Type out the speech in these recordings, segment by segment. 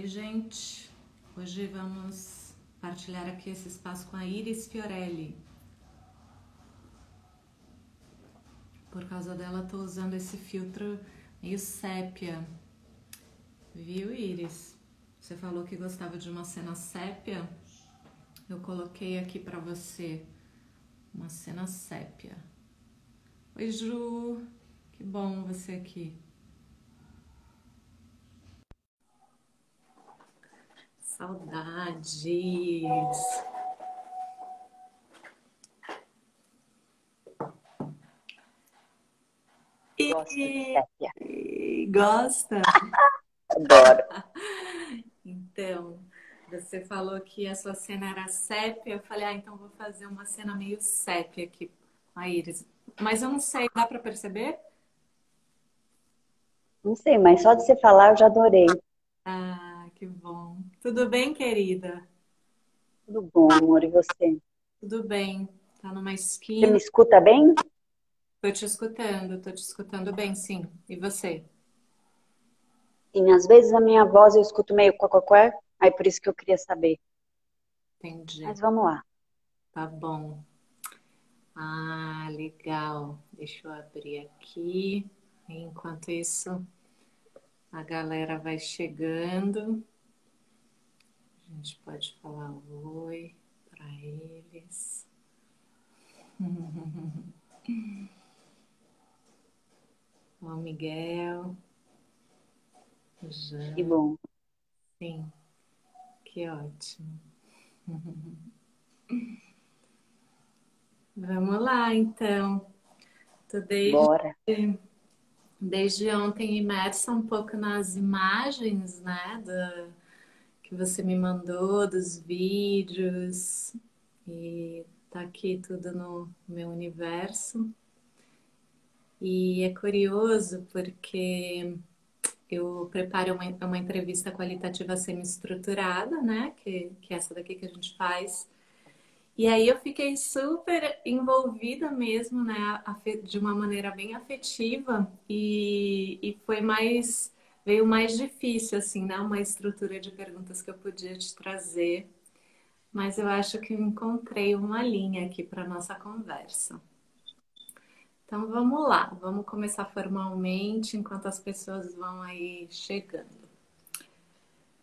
Oi, gente. Hoje vamos partilhar aqui esse espaço com a Iris Fiorelli. Por causa dela, tô usando esse filtro meio sépia. Viu, Iris? Você falou que gostava de uma cena sépia. Eu coloquei aqui para você uma cena sépia. Oi, Ju. Que bom você aqui. Saudades. Gosto sépia. Gosta? Adoro. Então, você falou que a sua cena era sépia. Eu falei, ah, então vou fazer uma cena meio sépia aqui com a Iris. Mas eu não sei, dá para perceber? Não sei, mas só de você falar eu já adorei. Ah, que bom. Tudo bem, querida? Tudo bom, amor, e você? Tudo bem. Tá numa Você esquina. me escuta bem? Tô te escutando, tô te escutando bem, sim. E você? Sim, às vezes a minha voz eu escuto meio quaquaqué, aí por isso que eu queria saber. Entendi. Mas vamos lá. Tá bom. Ah, legal. Deixa eu abrir aqui. Enquanto isso, a galera vai chegando. A gente pode falar oi para eles. Ó, Miguel, Jean, Que bom. sim, que ótimo. Vamos lá, então. Tô desde, Bora. desde ontem imersa um pouco nas imagens, né, da, que você me mandou, dos vídeos, e tá aqui tudo no meu universo. E é curioso porque eu preparo uma, uma entrevista qualitativa semi-estruturada, né, que, que é essa daqui que a gente faz. E aí eu fiquei super envolvida mesmo, né, de uma maneira bem afetiva e, e foi mais, veio mais difícil, assim, né, uma estrutura de perguntas que eu podia te trazer, mas eu acho que encontrei uma linha aqui para nossa conversa. Então vamos lá, vamos começar formalmente enquanto as pessoas vão aí chegando.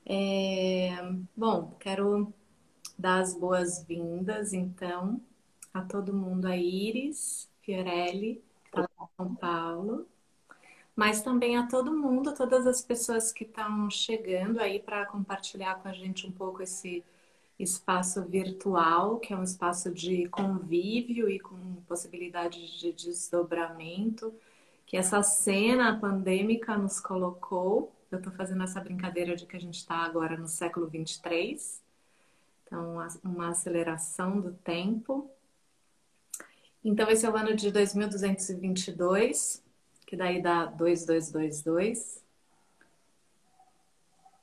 É, bom, quero dar as boas-vindas, então, a todo mundo, a Iris Fiorelli, que está São Paulo, mas também a todo mundo, todas as pessoas que estão chegando aí para compartilhar com a gente um pouco esse espaço virtual, que é um espaço de convívio e com possibilidade de desdobramento, que essa cena pandêmica nos colocou. Eu estou fazendo essa brincadeira de que a gente está agora no século 23. Então, uma aceleração do tempo. Então, esse é o ano de 2222, que daí dá 2222.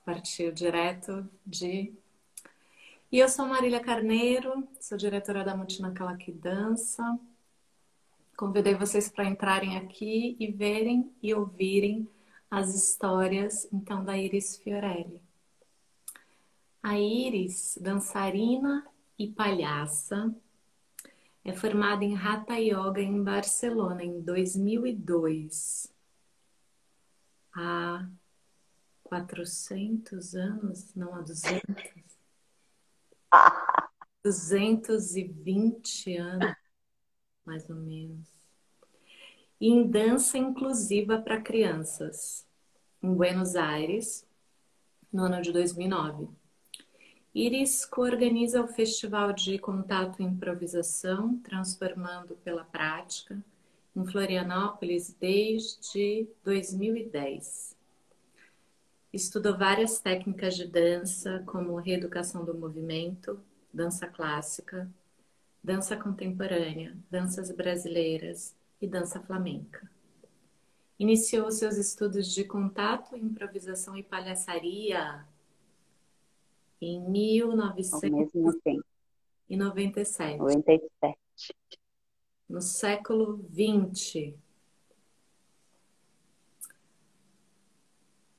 Partiu direto de. E eu sou Marília Carneiro, sou diretora da Multinacal que Dança. Convidei vocês para entrarem aqui e verem e ouvirem as histórias, então, da Iris Fiorelli. A Iris, dançarina e palhaça, é formada em Hatha Yoga em Barcelona em 2002. Há 400 anos, não há 200. 220 anos, mais ou menos. E em dança inclusiva para crianças, em Buenos Aires, no ano de 2009. Iris coorganiza o Festival de Contato e Improvisação, transformando pela prática, em Florianópolis desde 2010. Estudou várias técnicas de dança, como reeducação do movimento, dança clássica, dança contemporânea, danças brasileiras e dança flamenca. Iniciou seus estudos de contato, improvisação e palhaçaria em Ao 1997, mesmo tempo. 97. no século 20.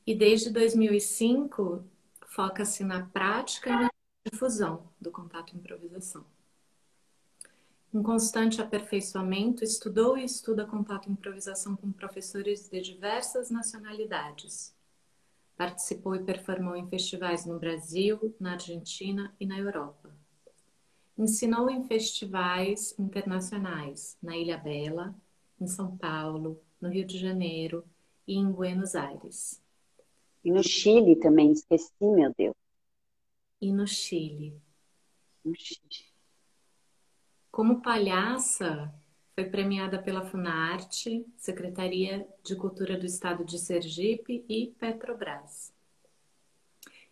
E desde 2005 foca-se na prática e na difusão do contato improvisação. Em constante aperfeiçoamento, estudou e estuda contato improvisação com professores de diversas nacionalidades. Participou e performou em festivais no Brasil, na Argentina e na Europa. Ensinou em festivais internacionais na Ilha Bela, em São Paulo, no Rio de Janeiro e em Buenos Aires. E no Chile também, esqueci, meu Deus. E no Chile. No Chile. Como palhaça, foi premiada pela Funarte, Secretaria de Cultura do Estado de Sergipe e Petrobras.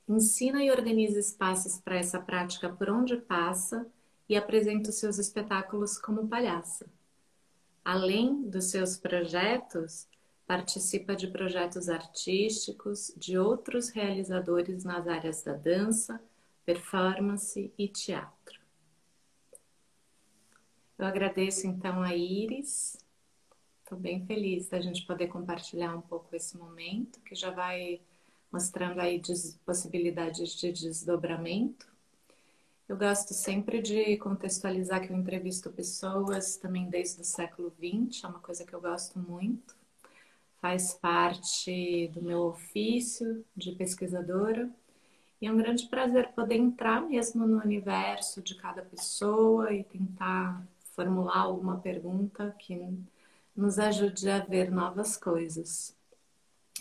Ensina e organiza espaços para essa prática por onde passa e apresenta os seus espetáculos como palhaça. Além dos seus projetos, participa de projetos artísticos de outros realizadores nas áreas da dança, performance e teatro. Eu agradeço então a Iris. Estou bem feliz da gente poder compartilhar um pouco esse momento, que já vai mostrando aí possibilidades de desdobramento. Eu gosto sempre de contextualizar que eu entrevisto pessoas também desde o século XX, é uma coisa que eu gosto muito. Faz parte do meu ofício de pesquisadora. E é um grande prazer poder entrar mesmo no universo de cada pessoa e tentar formular alguma pergunta que nos ajude a ver novas coisas.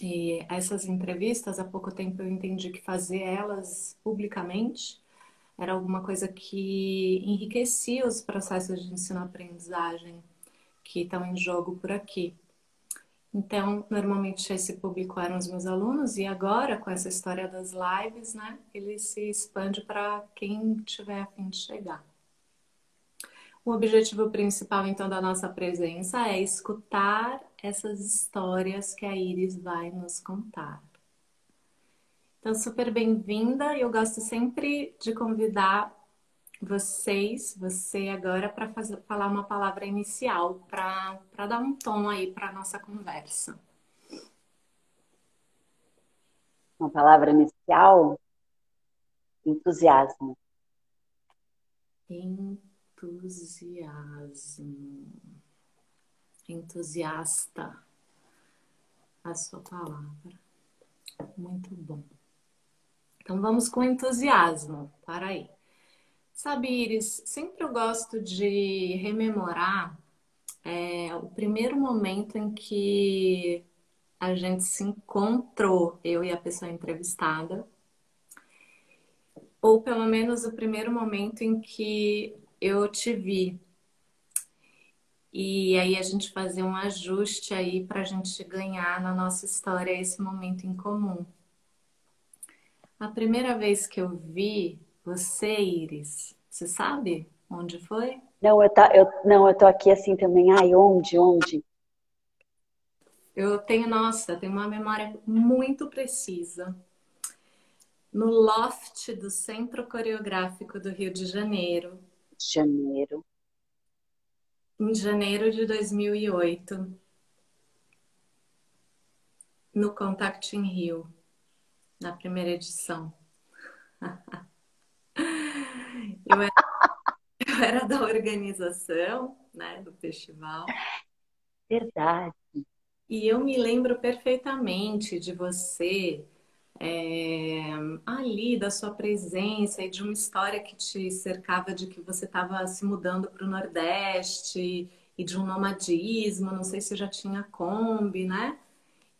E essas entrevistas, há pouco tempo eu entendi que fazer elas publicamente era alguma coisa que enriquecia os processos de ensino-aprendizagem que estão em jogo por aqui. Então, normalmente esse público eram os meus alunos e agora com essa história das lives, né, ele se expande para quem tiver a fim de chegar. O objetivo principal, então, da nossa presença é escutar essas histórias que a Iris vai nos contar. Então, super bem-vinda. Eu gosto sempre de convidar vocês, você agora, para falar uma palavra inicial, para dar um tom aí para a nossa conversa. Uma palavra inicial? Entusiasmo. Entusiasmo entusiasmo. Entusiasta. A sua palavra. Muito bom. Então vamos com entusiasmo. Para aí. Sabe, Iris, sempre eu gosto de rememorar é, o primeiro momento em que a gente se encontrou, eu e a pessoa entrevistada, ou pelo menos o primeiro momento em que eu te vi. E aí a gente fazer um ajuste aí para a gente ganhar na nossa história esse momento em comum. A primeira vez que eu vi você, Iris, você sabe onde foi? Não, eu, tá, eu, não, eu tô aqui assim também. Ai, onde, onde? Eu tenho, nossa, tenho uma memória muito precisa. No loft do Centro Coreográfico do Rio de Janeiro, janeiro. Em janeiro de 2008, no Contact in Rio, na primeira edição. eu, era, eu era da organização, né, do festival. Verdade. E eu me lembro perfeitamente de você é, ali da sua presença e de uma história que te cercava de que você estava se mudando para o Nordeste e de um nomadismo, não sei se já tinha Kombi, né?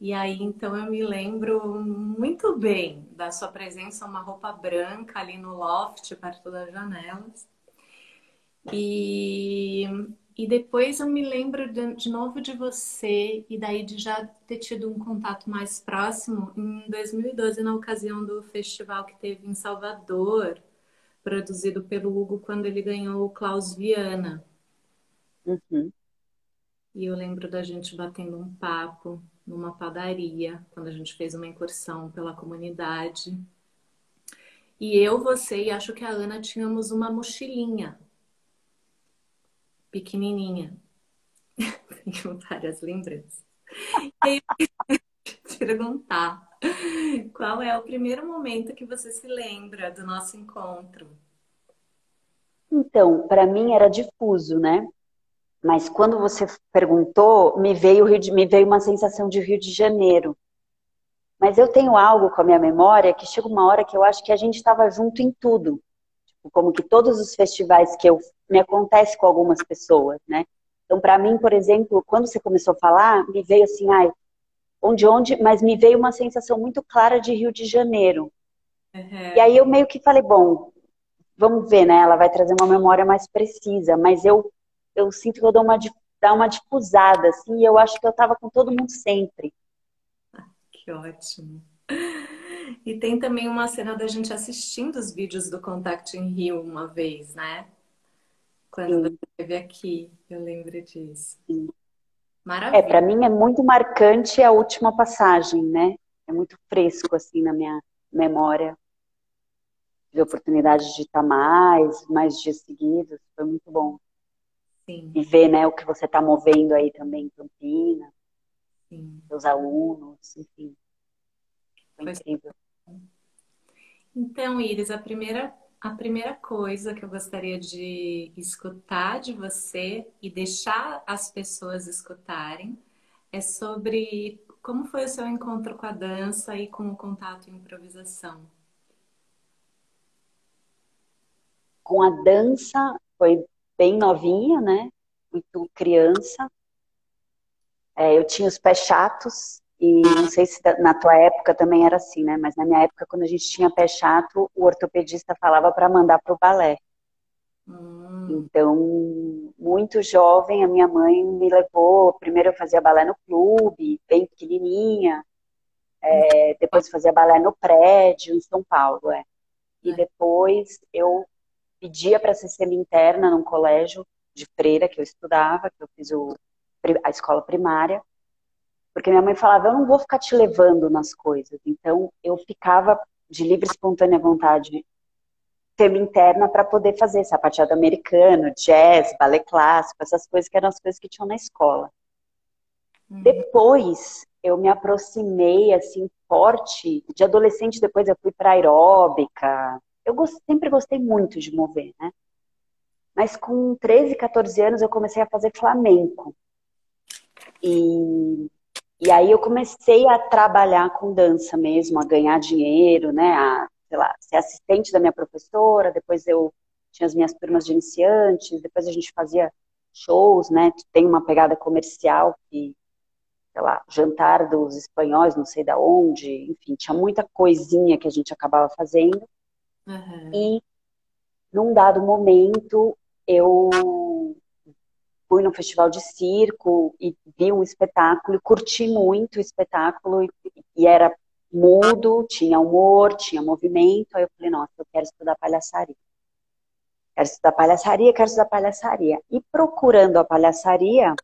E aí, então, eu me lembro muito bem da sua presença, uma roupa branca ali no loft, perto das janelas. E e depois eu me lembro de, de, novo de você e daí de já ter tido um contato mais próximo em 2012, na ocasião do festival que teve em Salvador, produzido pelo Hugo quando ele ganhou o Klaus Viana. Uhum. E eu lembro da gente batendo um papo numa padaria, quando a gente fez uma incursão pela comunidade. E eu, você e acho que a Ana tínhamos uma mochilinha pequenininha. Tenho várias lembranças. E aí perguntar Qual é o primeiro momento que você se lembra do nosso encontro? Então, para mim era difuso, né? Mas quando você perguntou, me veio, me veio uma sensação de Rio de Janeiro. Mas eu tenho algo com a minha memória que chega uma hora que eu acho que a gente estava junto em tudo. Como que todos os festivais que eu me acontece com algumas pessoas, né? Então, para mim, por exemplo, quando você começou a falar, me veio assim, ai, onde, onde, mas me veio uma sensação muito clara de Rio de Janeiro. Uhum. E aí eu meio que falei, bom, vamos ver, né? Ela vai trazer uma memória mais precisa, mas eu, eu sinto que eu dou uma, dá uma difusada, assim, e eu acho que eu tava com todo mundo sempre. Que ótimo. E tem também uma cena da gente assistindo os vídeos do Contact em Rio uma vez, né? Quando Sim. esteve aqui, eu lembro disso. Sim. Maravilha. É, para mim é muito marcante a última passagem, né? É muito fresco, assim, na minha memória. De oportunidade de estar mais, mais dias seguidos, foi muito bom. Sim. E ver, né, o que você está movendo aí também em Campinas. Sim. Seus alunos, enfim. Foi, incrível. Então, Iris, a primeira a primeira coisa que eu gostaria de escutar de você e deixar as pessoas escutarem é sobre como foi o seu encontro com a dança e com o contato e improvisação. Com a dança foi bem novinha, né? Muito criança. É, eu tinha os pés chatos, e não sei se na tua época também era assim, né? Mas na minha época, quando a gente tinha pé chato, o ortopedista falava para mandar para o balé. Hum. Então, muito jovem, a minha mãe me levou. Primeiro eu fazia balé no clube, bem pequenininha. É, depois fazia balé no prédio, em São Paulo, é. E é. depois eu pedia para ser semi-interna num colégio de freira que eu estudava, que eu fiz o, a escola primária. Porque minha mãe falava, eu não vou ficar te levando nas coisas. Então, eu ficava de livre espontânea vontade tema interna para poder fazer sapateado americano, jazz, balé clássico, essas coisas que eram as coisas que tinham na escola. Uhum. Depois, eu me aproximei, assim, forte. De adolescente, depois eu fui para aeróbica. Eu sempre gostei muito de mover, né? Mas com 13, 14 anos, eu comecei a fazer flamenco. E e aí eu comecei a trabalhar com dança mesmo, a ganhar dinheiro, né? A, sei lá, ser assistente da minha professora, depois eu tinha as minhas turmas de iniciantes, depois a gente fazia shows, né? Tem uma pegada comercial que, sei lá, jantar dos espanhóis, não sei da onde, enfim, tinha muita coisinha que a gente acabava fazendo. Uhum. E num dado momento eu fui no festival de circo e vi um espetáculo, curti muito o espetáculo e, e era mudo, tinha humor, tinha movimento. Aí eu falei, nossa, eu quero estudar palhaçaria. Quero estudar palhaçaria, quero estudar palhaçaria. E procurando a palhaçaria,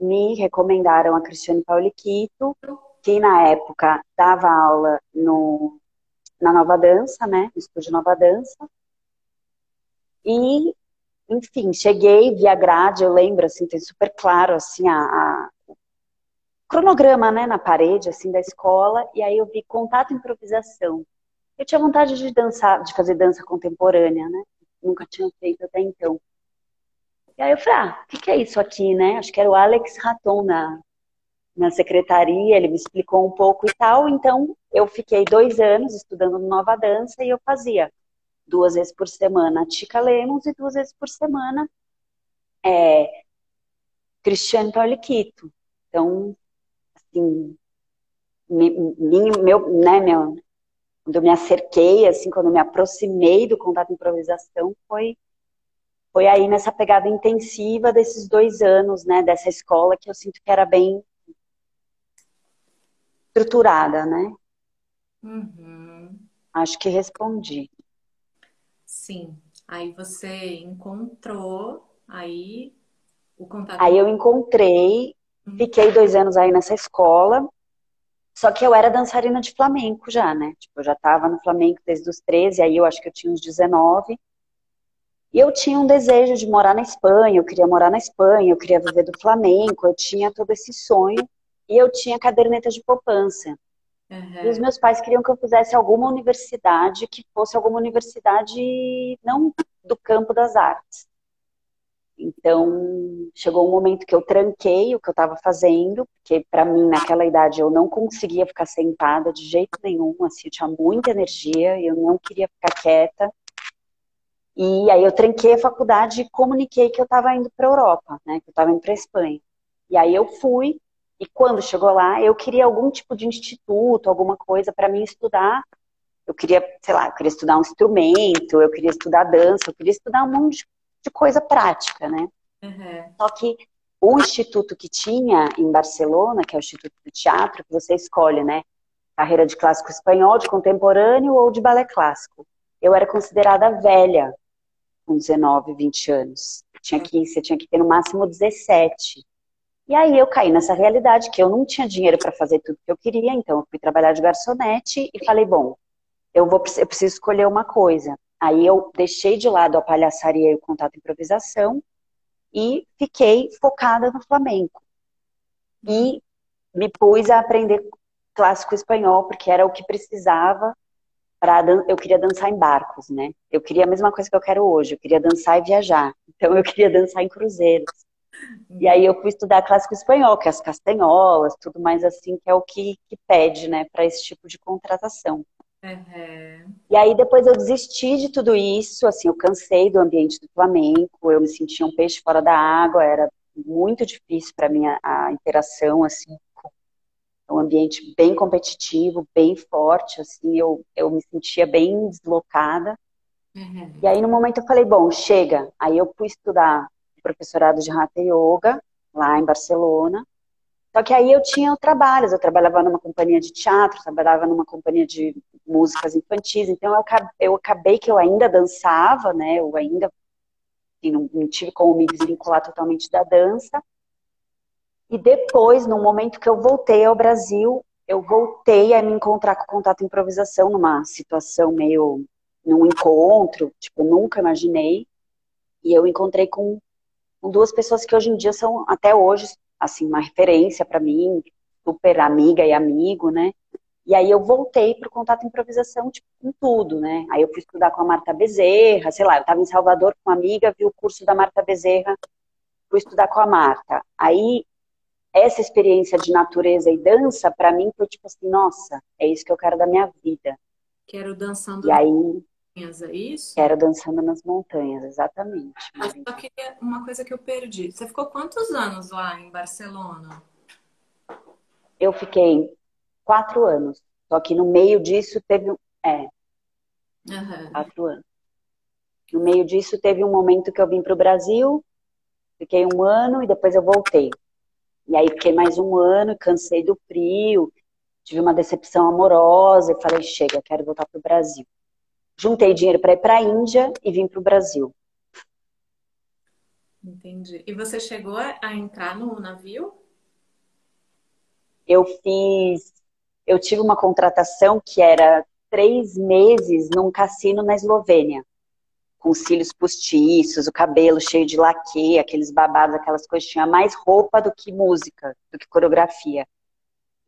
me recomendaram a Cristiane Pauliquito, que na época dava aula no, na Nova Dança, né? No Estúdio Nova Dança. E enfim, cheguei, vi a grade, eu lembro, assim, tem super claro, assim, a, a cronograma, né, na parede, assim, da escola, e aí eu vi contato e improvisação. Eu tinha vontade de dançar, de fazer dança contemporânea, né, nunca tinha feito até então. E aí eu falei, ah, o que, que é isso aqui, né, acho que era o Alex Raton na, na secretaria, ele me explicou um pouco e tal, então eu fiquei dois anos estudando Nova Dança e eu fazia duas vezes por semana Tica Lemos e duas vezes por semana é, Cristiane Pauliquito. Então, assim, me, meu, né, meu, quando eu me acerquei, assim, quando eu me aproximei do contato improvisação, foi, foi aí nessa pegada intensiva desses dois anos, né, dessa escola que eu sinto que era bem estruturada, né? Uhum. Acho que respondi. Sim. Aí você encontrou aí o contato. Aí eu encontrei, uhum. fiquei dois anos aí nessa escola. Só que eu era dançarina de flamenco já, né? Tipo, eu já tava no flamenco desde os 13, aí eu acho que eu tinha uns 19. E eu tinha um desejo de morar na Espanha, eu queria morar na Espanha, eu queria viver do flamenco, eu tinha todo esse sonho. E eu tinha caderneta de poupança. Uhum. E os meus pais queriam que eu fizesse alguma universidade que fosse alguma universidade não do campo das artes. Então, chegou um momento que eu tranquei o que eu estava fazendo, porque para mim, naquela idade, eu não conseguia ficar sentada de jeito nenhum, assim, eu tinha muita energia, eu não queria ficar quieta. E aí eu tranquei a faculdade e comuniquei que eu estava indo para a Europa, né, que eu estava indo para Espanha. E aí eu fui, e quando chegou lá, eu queria algum tipo de instituto, alguma coisa para mim estudar. Eu queria, sei lá, eu queria estudar um instrumento, eu queria estudar dança, eu queria estudar um monte de coisa prática, né? Uhum. Só que o instituto que tinha em Barcelona, que é o Instituto do Teatro, que você escolhe, né? Carreira de clássico espanhol, de contemporâneo ou de balé clássico. Eu era considerada velha com 19, 20 anos. Tinha que, você tinha que ter no máximo 17. E aí eu caí nessa realidade que eu não tinha dinheiro para fazer tudo que eu queria, então eu fui trabalhar de garçonete e falei, bom, eu vou eu preciso escolher uma coisa. Aí eu deixei de lado a palhaçaria e o contato improvisação e fiquei focada no flamenco. E me pus a aprender clássico espanhol, porque era o que precisava para eu queria dançar em barcos, né? Eu queria a mesma coisa que eu quero hoje, eu queria dançar e viajar. Então eu queria dançar em cruzeiros. E aí eu fui estudar clássico espanhol, que é as castanholas, tudo mais assim, que é o que, que pede, né, para esse tipo de contratação. Uhum. E aí depois eu desisti de tudo isso, assim, eu cansei do ambiente do Flamengo, eu me sentia um peixe fora da água, era muito difícil para mim a, a, interação, assim, um ambiente bem competitivo, bem forte, assim, eu, eu me sentia bem deslocada. Uhum. E aí no momento eu falei, bom, chega. Aí eu fui estudar professorado de Hatha Yoga, lá em Barcelona, só que aí eu tinha trabalhos, eu trabalhava numa companhia de teatro, trabalhava numa companhia de músicas infantis, então eu, eu acabei que eu ainda dançava, né, eu ainda assim, não, não tive como me desvincular totalmente da dança. E depois, no momento que eu voltei ao Brasil, eu voltei a me encontrar com contato improvisação numa situação meio num encontro, tipo, nunca imaginei. E eu encontrei com duas pessoas que hoje em dia são até hoje assim, uma referência para mim, super amiga e amigo, né? E aí eu voltei para o contato improvisação, tipo, com tudo, né? Aí eu fui estudar com a Marta Bezerra, sei lá, eu estava em Salvador com uma amiga, vi o curso da Marta Bezerra, fui estudar com a Marta. Aí essa experiência de natureza e dança, para mim, foi tipo assim, nossa, é isso que eu quero da minha vida. Quero dançando. E aí, montanhas, é isso? Quero dançando nas montanhas, exatamente. Mas só que uma coisa que eu perdi. Você ficou quantos anos lá em Barcelona? Eu fiquei quatro anos. Só que no meio disso teve. É. Uhum. Quatro anos. No meio disso teve um momento que eu vim para o Brasil, fiquei um ano e depois eu voltei. E aí fiquei mais um ano, cansei do frio, tive uma decepção amorosa e falei, chega, quero voltar para o Brasil juntei dinheiro para ir para a Índia e vim para o Brasil. Entendi. E você chegou a entrar no navio? Eu fiz. Eu tive uma contratação que era três meses num cassino na Eslovênia, com cílios postiços, o cabelo cheio de laque, aqueles babados, aquelas coisas. Tinha mais roupa do que música, do que coreografia.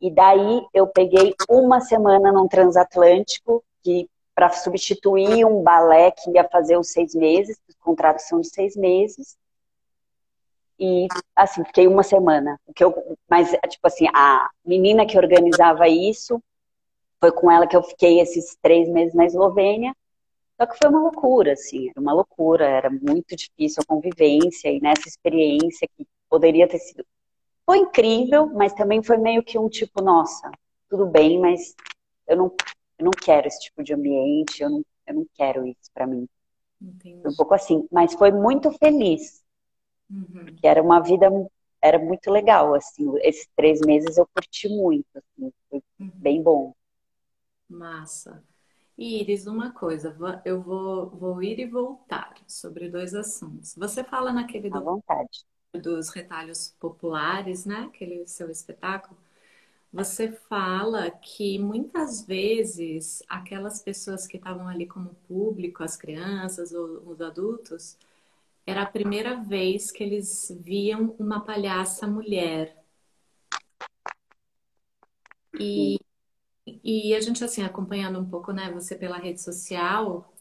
E daí eu peguei uma semana num transatlântico, que para substituir um balé que ia fazer os seis meses, os contratos são de seis meses. E, assim, fiquei uma semana. Que eu, mas, tipo assim, a menina que organizava isso, foi com ela que eu fiquei esses três meses na Eslovênia. Só que foi uma loucura, assim, era uma loucura, era muito difícil a convivência e nessa experiência que poderia ter sido. Foi incrível, mas também foi meio que um tipo, nossa, tudo bem, mas eu não eu não quero esse tipo de ambiente, eu não, eu não quero isso para mim. Entendi. Um pouco assim, mas foi muito feliz. Uhum. Porque era uma vida, era muito legal, assim, esses três meses eu curti muito, assim, foi uhum. bem bom. Massa. Iris, uma coisa, eu vou, vou ir e voltar sobre dois assuntos. Você fala naquele do, vontade. dos retalhos populares, né? Aquele seu espetáculo. Você fala que muitas vezes aquelas pessoas que estavam ali como público, as crianças ou os adultos, era a primeira vez que eles viam uma palhaça mulher. E E a gente, assim, acompanhando um pouco, né, você pela rede social,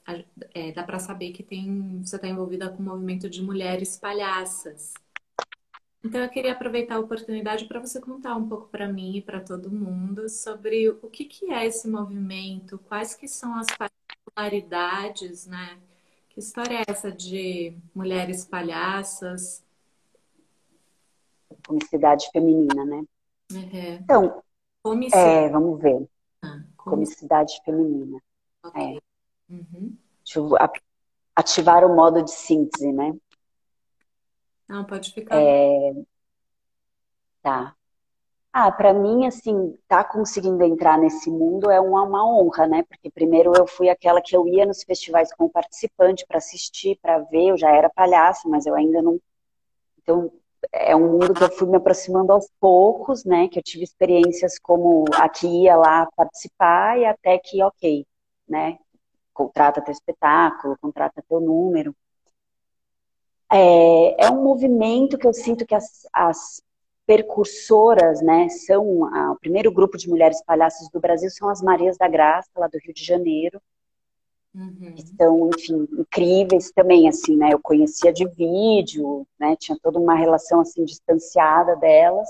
é, dá para saber que tem, você está envolvida com o movimento de mulheres palhaças. Então, eu queria aproveitar a oportunidade para você contar um pouco para mim e para todo mundo sobre o que, que é esse movimento, quais que são as particularidades, né? Que história é essa de mulheres palhaças? Comicidade feminina, né? Uhum. Então, é, vamos ver. Ah, Comicidade feminina. Okay. É. Uhum. Ativar o modo de síntese, né? Não, pode ficar. É... Tá. Ah, para mim, assim, tá conseguindo entrar nesse mundo é uma, uma, honra, né? Porque primeiro eu fui aquela que eu ia nos festivais como participante para assistir, para ver, eu já era palhaça, mas eu ainda não. Então, é um mundo que eu fui me aproximando aos poucos, né? Que eu tive experiências como aqui ia lá participar e até que, ok, né? Contrata teu espetáculo, contrata teu número. É, é um movimento que eu sinto que as, as percursoras, né, são a, o primeiro grupo de mulheres palhaças do Brasil são as Marias da Graça, lá do Rio de Janeiro. Uhum. Que são, enfim, incríveis também, assim, né? Eu conhecia de vídeo, né? Tinha toda uma relação, assim, distanciada delas.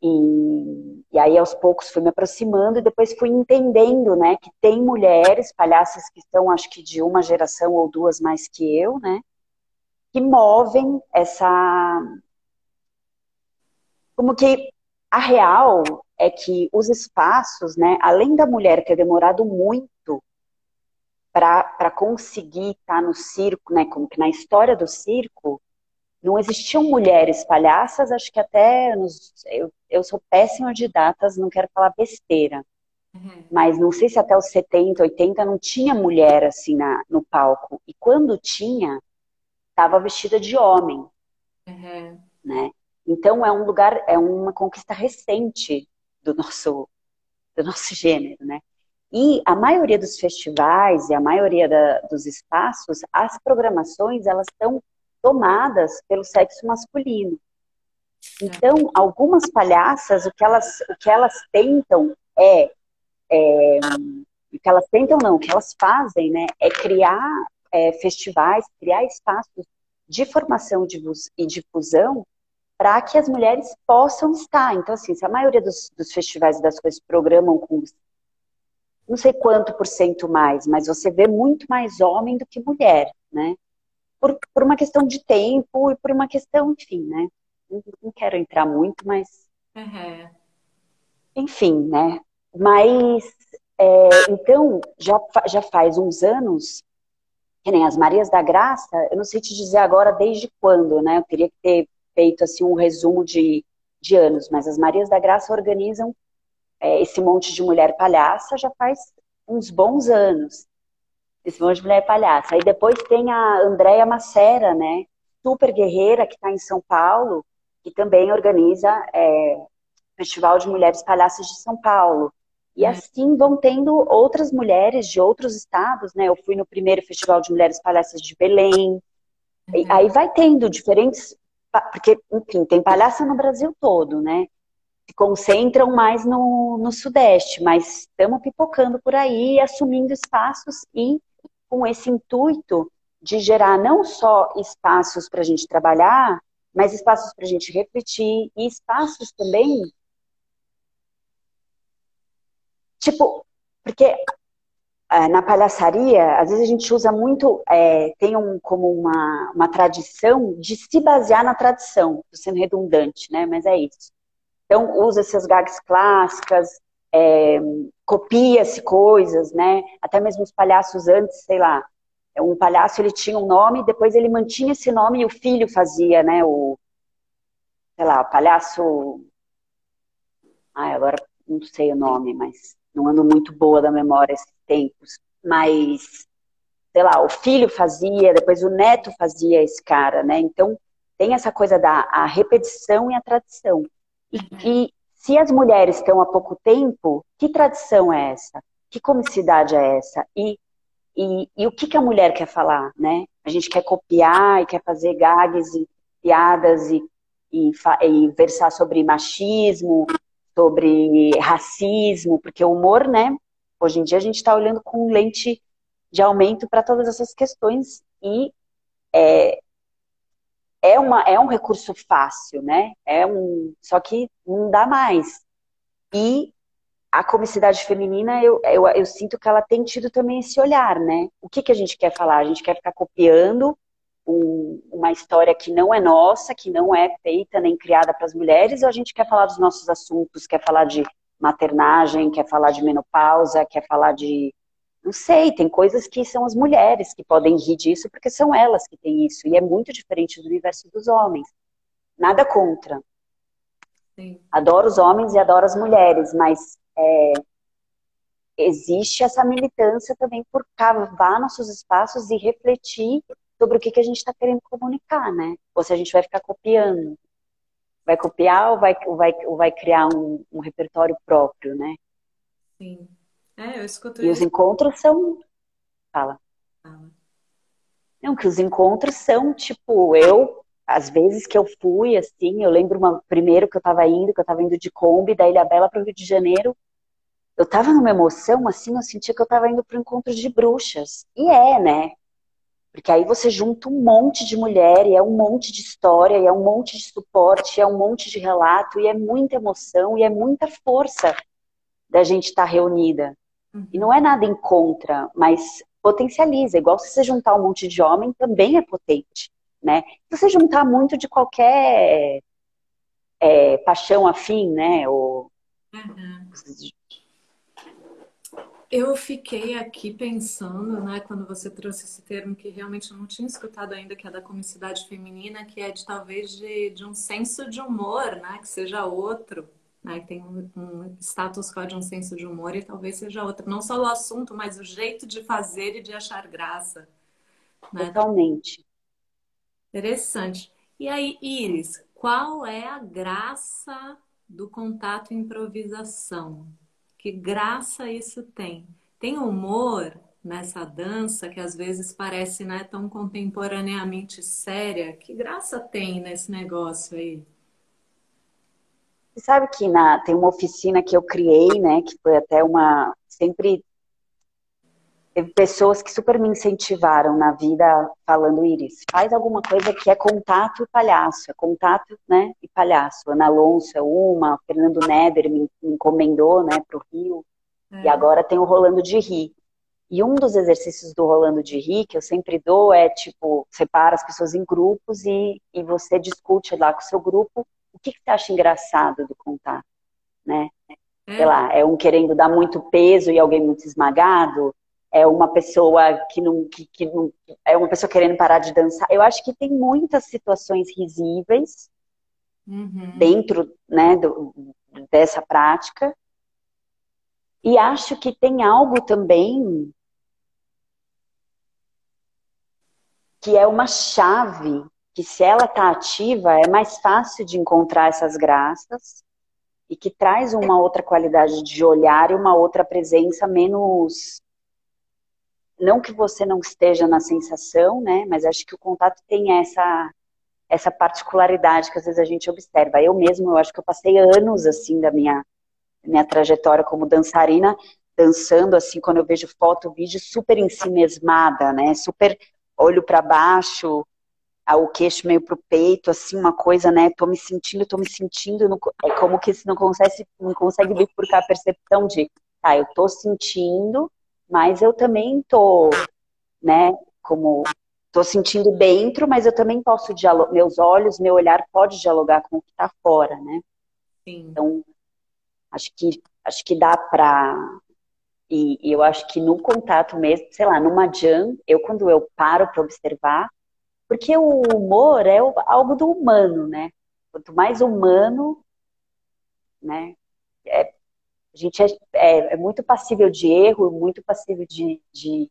E, e aí, aos poucos, fui me aproximando e depois fui entendendo, né? Que tem mulheres, palhaças que são, acho que de uma geração ou duas mais que eu, né? Que movem essa, como que a real é que os espaços, né, além da mulher ter demorado muito para conseguir estar tá no circo, né, como que na história do circo, não existiam mulheres palhaças, acho que até nos, eu, eu sou péssima de datas, não quero falar besteira. Uhum. Mas não sei se até os 70, 80 não tinha mulher assim na, no palco. E quando tinha, estava vestida de homem. Uhum. Né? Então é um lugar, é uma conquista recente do nosso, do nosso gênero, né? E a maioria dos festivais e a maioria da, dos espaços, as programações elas estão tomadas pelo sexo masculino. Então, algumas palhaças, o que elas, o que elas tentam é, é o que elas tentam não, o que elas fazem, né, é criar é, festivais, criar espaços de formação e difusão para que as mulheres possam estar. Então, assim, se a maioria dos, dos festivais e das coisas programam com não sei quanto por cento mais, mas você vê muito mais homem do que mulher, né? Por, por uma questão de tempo e por uma questão, enfim, né? Não, não quero entrar muito, mas. Uhum. Enfim, né? Mas, é, então, já, já faz uns anos, que nem as Marias da Graça, eu não sei te dizer agora desde quando, né? Eu teria que ter feito assim um resumo de, de anos, mas as Marias da Graça organizam é, esse monte de mulher palhaça já faz uns bons anos. Esse monte de mulher palhaça. Aí depois tem a Andréia Macera, né? Super guerreira, que está em São Paulo, que também organiza é, Festival de Mulheres Palhaças de São Paulo. E é. assim vão tendo outras mulheres de outros estados, né? Eu fui no primeiro Festival de Mulheres Palhaças de Belém. Uhum. Aí vai tendo diferentes porque, enfim, tem palhaça no Brasil todo, né? Se concentram mais no, no Sudeste, mas estamos pipocando por aí, assumindo espaços e com esse intuito de gerar não só espaços para a gente trabalhar, mas espaços para a gente refletir e espaços também. Tipo, porque é, na palhaçaria, às vezes a gente usa muito, é, tem um, como uma, uma tradição de se basear na tradição, sendo redundante, né? Mas é isso. Então, usa essas gags clássicas, é, copia-se coisas, né? Até mesmo os palhaços antes, sei lá, um palhaço ele tinha um nome, depois ele mantinha esse nome e o filho fazia, né? O, sei lá, o palhaço. Ai, agora não sei o nome, mas não ando muito boa da memória esses tempos, mas, sei lá, o filho fazia, depois o neto fazia esse cara, né? Então, tem essa coisa da a repetição e a tradição. E, e se as mulheres estão há pouco tempo, que tradição é essa? Que comicidade é essa? E, e, e o que, que a mulher quer falar, né? A gente quer copiar e quer fazer gags e piadas e, e, e versar sobre machismo, sobre racismo, porque o humor, né? Hoje em dia a gente está olhando com lente de aumento para todas essas questões e é, é, uma, é um recurso fácil, né? É um, só que não dá mais. E a comicidade feminina, eu, eu, eu, sinto que ela tem tido também esse olhar, né? O que, que a gente quer falar? A gente quer ficar copiando um, uma história que não é nossa, que não é feita nem criada para as mulheres, ou a gente quer falar dos nossos assuntos, quer falar de maternagem, quer falar de menopausa, quer falar de não sei, tem coisas que são as mulheres que podem rir disso, porque são elas que têm isso. E é muito diferente do universo dos homens. Nada contra. Sim. Adoro os homens e adoro as mulheres, mas é, existe essa militância também por cavar nossos espaços e refletir sobre o que, que a gente está querendo comunicar, né? Ou se a gente vai ficar copiando. Vai copiar ou vai, ou vai, ou vai criar um, um repertório próprio, né? Sim. É, eu escuto E os encontros são. Fala. Fala. Não, que os encontros são, tipo, eu, às vezes que eu fui, assim, eu lembro uma, primeiro que eu tava indo, que eu tava indo de Kombi da Ilha Bela para o Rio de Janeiro, eu tava numa emoção, assim, eu sentia que eu tava indo para encontro de bruxas. E é, né? Porque aí você junta um monte de mulher, e é um monte de história, e é um monte de suporte, e é um monte de relato, e é muita emoção, e é muita força da gente estar tá reunida. E não é nada em contra, mas potencializa. Igual se você juntar um monte de homem, também é potente, né? Se você juntar muito de qualquer é, paixão afim, né? Ou... Uhum. Eu fiquei aqui pensando, né, quando você trouxe esse termo que realmente eu não tinha escutado ainda, que é da comicidade feminina, que é de talvez de, de um senso de humor, né, que seja outro né? Que tem um, um status quo de um senso de humor e talvez seja outro. Não só o assunto, mas o jeito de fazer e de achar graça. Né? Totalmente. Interessante. E aí, Iris, qual é a graça do contato e improvisação? Que graça isso tem? Tem humor nessa dança que às vezes parece né, tão contemporaneamente séria? Que graça tem nesse negócio aí? Você sabe que na, tem uma oficina que eu criei, né, que foi até uma. Sempre teve pessoas que super me incentivaram na vida falando, Iris, faz alguma coisa que é contato e palhaço, é contato, né, e palhaço. Ana Alonso é uma, Fernando Neder me, me encomendou, né, para o Rio, é. e agora tem o Rolando de Rir. E um dos exercícios do Rolando de Rir, que eu sempre dou, é tipo, separa as pessoas em grupos e, e você discute lá com o seu grupo o que, que você acha engraçado do contato, né? É. Sei lá, é um querendo dar muito peso e alguém muito esmagado, é uma pessoa que não, que, que não, é uma pessoa querendo parar de dançar. Eu acho que tem muitas situações risíveis uhum. dentro, né, do, dessa prática. E acho que tem algo também que é uma chave que se ela está ativa, é mais fácil de encontrar essas graças e que traz uma outra qualidade de olhar e uma outra presença menos. Não que você não esteja na sensação, né? Mas acho que o contato tem essa essa particularidade que às vezes a gente observa. Eu mesmo, eu acho que eu passei anos assim da minha minha trajetória como dançarina, dançando assim, quando eu vejo foto, vídeo, super em né? Super olho para baixo, o queixo meio pro peito, assim, uma coisa, né? Tô me sentindo, tô me sentindo. É como que se não consegue, não consegue bifurcar a percepção de, tá, eu tô sentindo, mas eu também tô, né? Como tô sentindo dentro, mas eu também posso dialogar, meus olhos, meu olhar pode dialogar com o que tá fora, né? Sim. Então, acho que acho que dá pra e, e eu acho que no contato mesmo, sei lá, numa jam, eu quando eu paro para observar, porque o humor é algo do humano, né? Quanto mais humano, né? É, a gente é, é, é, muito passível de erro, muito passível de, de,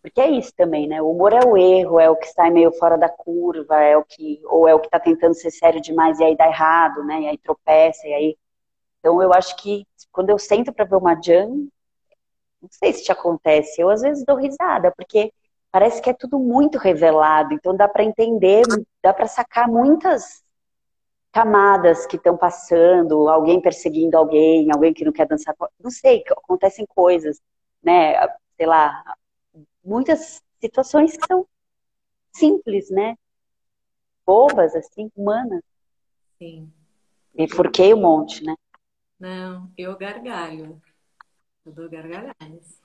Porque é isso também, né? O humor é o erro, é o que sai meio fora da curva, é o que. Ou é o que tá tentando ser sério demais e aí dá errado, né? E aí tropeça, e aí. Então eu acho que quando eu sento para ver uma jam, não sei se te acontece, eu às vezes dou risada, porque parece que é tudo muito revelado, então dá para entender, dá para sacar muitas camadas que estão passando, alguém perseguindo alguém, alguém que não quer dançar, não sei, acontecem coisas, né? Sei lá, muitas situações que são simples, né? Bobas, assim, humanas. Sim. E que um monte, né? Não, eu gargalho. Eu dou gargalhadas.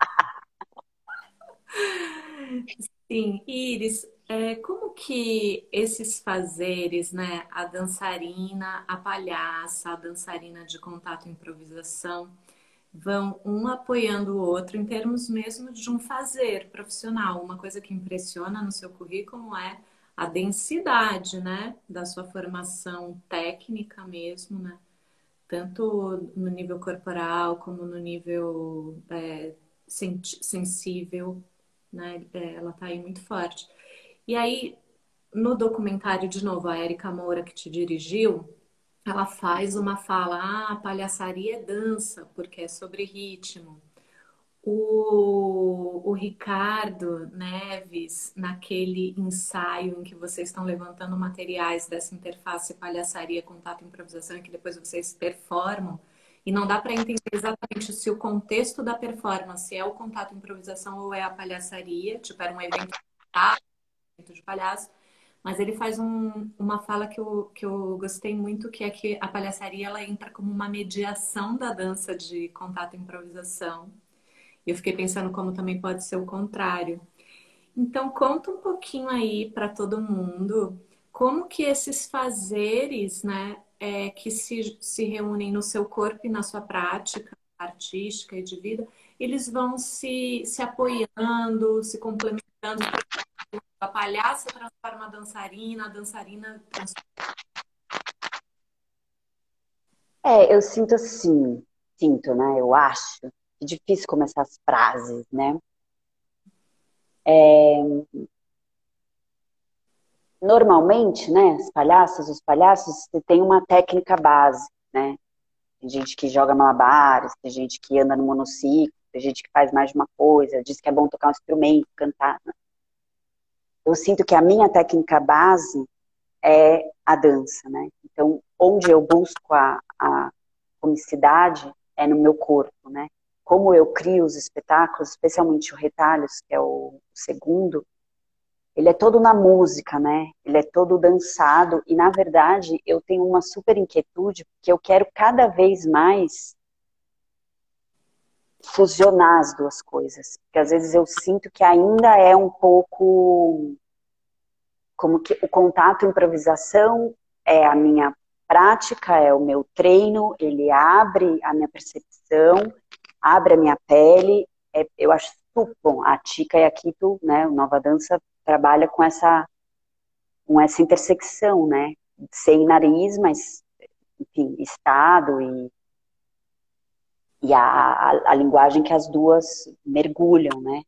Sim, Iris, é, como que esses fazeres, né, a dançarina, a palhaça, a dançarina de contato e improvisação, vão um apoiando o outro em termos mesmo de um fazer profissional. Uma coisa que impressiona no seu currículo é a densidade, né, da sua formação técnica mesmo, né, tanto no nível corporal como no nível é, sensível, né, é, ela está aí muito forte. E aí, no documentário, de novo, a Erika Moura que te dirigiu, ela faz uma fala, ah, palhaçaria é dança, porque é sobre ritmo. O, o Ricardo Neves, naquele ensaio em que vocês estão levantando materiais dessa interface palhaçaria, contato improvisação, que depois vocês performam, e não dá para entender exatamente se o contexto da performance é o contato improvisação ou é a palhaçaria, tipo, era um evento de palhaço, mas ele faz um, uma fala que eu, que eu gostei muito, que é que a palhaçaria ela entra como uma mediação da dança de contato e improvisação. E eu fiquei pensando como também pode ser o contrário. Então, conta um pouquinho aí para todo mundo como que esses fazeres, né, é, que se, se reúnem no seu corpo e na sua prática artística e de vida, eles vão se, se apoiando, se complementando a palhaça transforma a dançarina, a dançarina transforma. É, eu sinto assim, sinto, né? Eu acho é difícil começar as frases, né? É... Normalmente, né, as palhaças, os palhaços, têm uma técnica base, né? Tem gente que joga malabares, tem gente que anda no monociclo, tem gente que faz mais de uma coisa, diz que é bom tocar um instrumento, cantar. Né? Eu sinto que a minha técnica base é a dança, né? Então, onde eu busco a, a comicidade é no meu corpo, né? Como eu crio os espetáculos, especialmente o Retalhos, que é o segundo, ele é todo na música, né? Ele é todo dançado e, na verdade, eu tenho uma super inquietude porque eu quero cada vez mais fusionar as duas coisas. Porque às vezes eu sinto que ainda é um pouco como que o contato improvisação é a minha prática, é o meu treino, ele abre a minha percepção, abre a minha pele. É, eu acho super bom. A Tica e a Kito, né, o Nova Dança, trabalha com essa, com essa intersecção, né? Sem nariz, mas, enfim, estado e e a, a, a linguagem que as duas mergulham, né?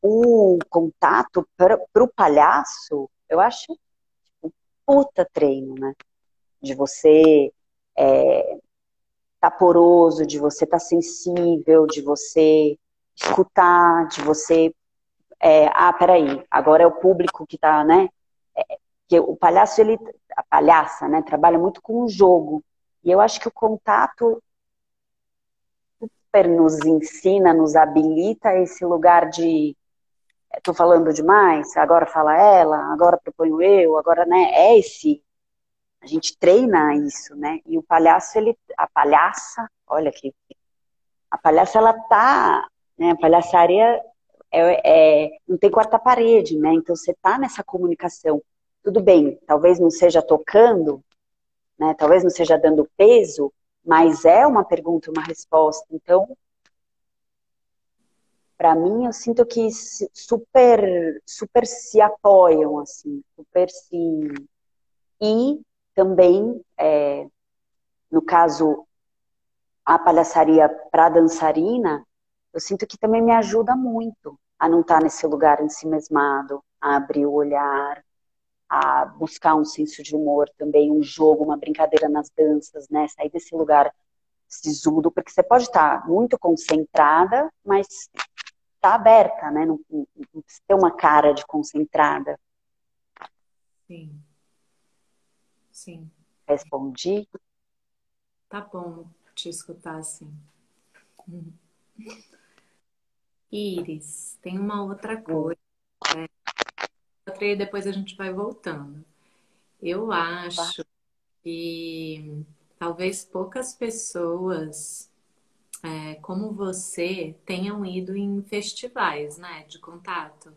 O contato para o palhaço, eu acho um puta treino, né? De você é, tá poroso, de você tá sensível, de você escutar, de você é, ah, peraí, agora é o público que tá, né? É, que o palhaço, ele, a palhaça, né, trabalha muito com o jogo. E eu acho que o contato super nos ensina, nos habilita esse lugar de estou falando demais, agora fala ela, agora proponho eu, agora, né, é esse, a gente treina isso, né, e o palhaço, ele, a palhaça, olha aqui, a palhaça, ela tá, né, a palhaçaria é, é, não tem quarta parede, né, então você tá nessa comunicação, tudo bem, talvez não seja tocando, né, talvez não seja dando peso, mas é uma pergunta, uma resposta. Então, para mim, eu sinto que super, super se apoiam, assim, super se. E também, é, no caso, a palhaçaria para dançarina, eu sinto que também me ajuda muito a não estar tá nesse lugar ensimesmado, a abrir o olhar, a buscar um senso de humor também, um jogo, uma brincadeira nas danças, né? Sair desse lugar sisudo, porque você pode estar muito concentrada, mas está aberta, né? Não, não, não precisa ter uma cara de concentrada. Sim. sim. Respondi? Tá bom te escutar assim. Iris, tem uma outra coisa. E depois a gente vai voltando. Eu acho que talvez poucas pessoas é, como você tenham ido em festivais, né, de contato,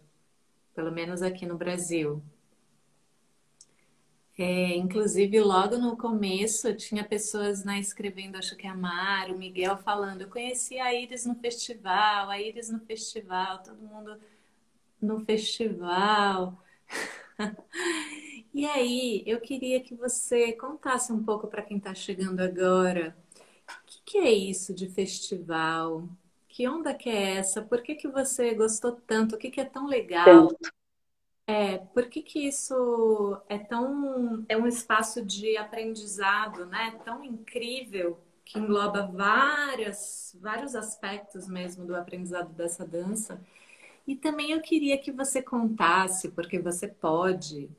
pelo menos aqui no Brasil. É, inclusive, logo no começo, tinha pessoas né, escrevendo, acho que a Mara, o Miguel falando, eu conheci a Iris no festival, a Iris no festival, todo mundo no festival. e aí, eu queria que você contasse um pouco para quem está chegando agora, o que, que, é isso de festival? Que onda que é essa? Por que, que você gostou tanto? O que, que é tão legal? Tanto. É, por que, que isso é tão é um espaço de aprendizado, né? Tão incrível que engloba várias, vários aspectos mesmo do aprendizado dessa dança. E também eu queria que você contasse, porque você pode,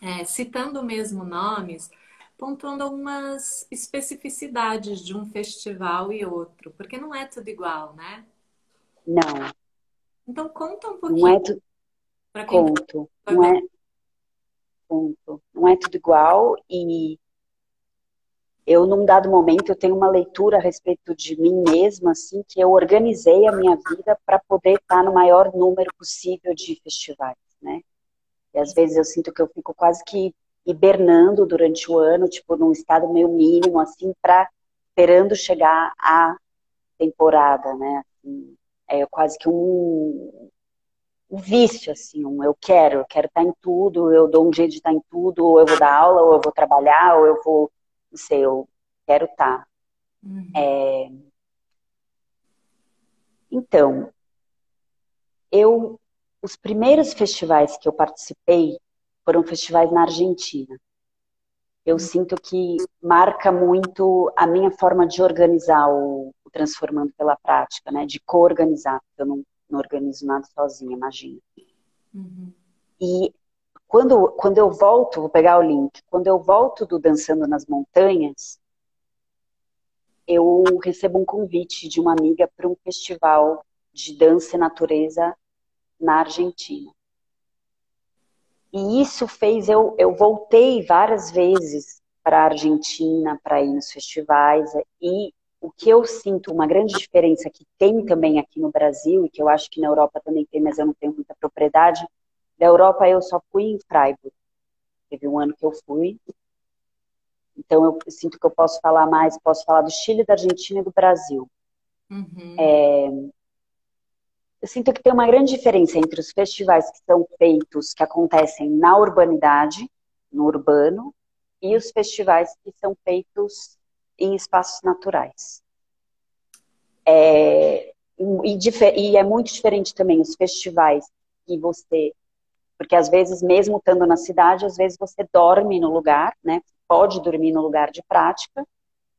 é, citando mesmo nomes, pontuando algumas especificidades de um festival e outro, porque não é tudo igual, né? Não. Então conta um pouquinho. Não é quem Conto. Tá não é, conto. Não é tudo igual e eu, num dado momento, eu tenho uma leitura a respeito de mim mesma, assim, que eu organizei a minha vida para poder estar no maior número possível de festivais, né? E às vezes eu sinto que eu fico quase que hibernando durante o ano, tipo, num estado meio mínimo, assim, para esperando chegar a temporada, né? Assim, é quase que um, um vício, assim, um eu quero, eu quero estar em tudo, eu dou um jeito de estar em tudo, ou eu vou dar aula, ou eu vou trabalhar, ou eu vou, não sei, eu quero estar. Uhum. É... Então, eu, os primeiros festivais que eu participei foram festivais na Argentina. Eu uhum. sinto que marca muito a minha forma de organizar o, o Transformando pela Prática, né? De co-organizar. Eu não não organizo nada sozinha, imagina. Uhum. E quando, quando eu volto, vou pegar o link, quando eu volto do Dançando nas Montanhas, eu recebo um convite de uma amiga para um festival de dança e natureza na Argentina. E isso fez eu, eu voltei várias vezes para a Argentina para ir nos festivais e o que eu sinto uma grande diferença que tem também aqui no Brasil, e que eu acho que na Europa também tem, mas eu não tenho muita propriedade, da Europa eu só fui em Freiburg. Teve um ano que eu fui. Então eu sinto que eu posso falar mais, posso falar do Chile, da Argentina e do Brasil. Uhum. É, eu sinto que tem uma grande diferença entre os festivais que são feitos, que acontecem na urbanidade, no urbano, e os festivais que são feitos em espaços naturais. É, e, e, é muito diferente também os festivais que você. Porque às vezes, mesmo estando na cidade, às vezes você dorme no lugar, né? Pode dormir no lugar de prática,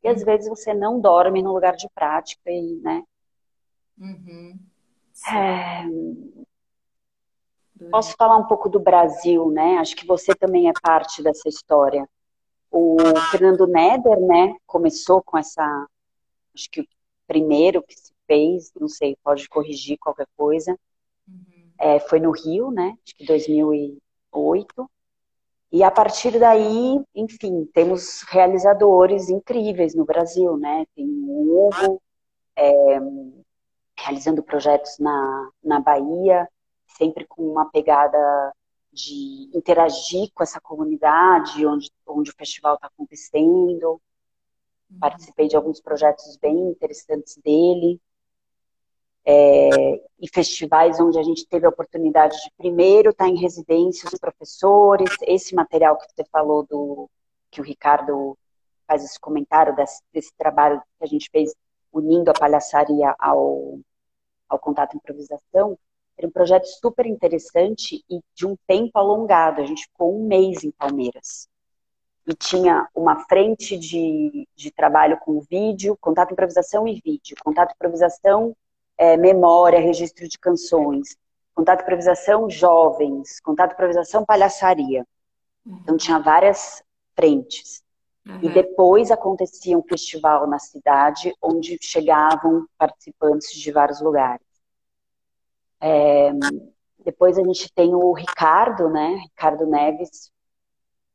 e às vezes você não dorme no lugar de prática, e, né? Uhum. É... Posso falar um pouco do Brasil, né? Acho que você também é parte dessa história. O Fernando Neder, né, começou com essa, acho que o primeiro que se fez, não sei, pode corrigir qualquer coisa. É, foi no Rio, né, acho que 2008. E a partir daí, enfim, temos realizadores incríveis no Brasil, né? Tem o Hugo é, realizando projetos na, na Bahia, sempre com uma pegada de interagir com essa comunidade onde, onde o festival está acontecendo. Uhum. Participei de alguns projetos bem interessantes dele. É, e festivais onde a gente teve a oportunidade de primeiro estar tá em residência os professores, esse material que você falou do que o Ricardo faz esse comentário desse, desse trabalho que a gente fez unindo a palhaçaria ao, ao contato improvisação, era um projeto super interessante e de um tempo alongado. A gente ficou um mês em Palmeiras. E tinha uma frente de, de trabalho com vídeo, contato improvisação e vídeo. Contato improvisação, é, memória, registro de canções. Contato improvisação, jovens. Contato improvisação, palhaçaria. Então tinha várias frentes. Uhum. E depois acontecia um festival na cidade onde chegavam participantes de vários lugares. É, depois a gente tem o Ricardo, né? Ricardo Neves,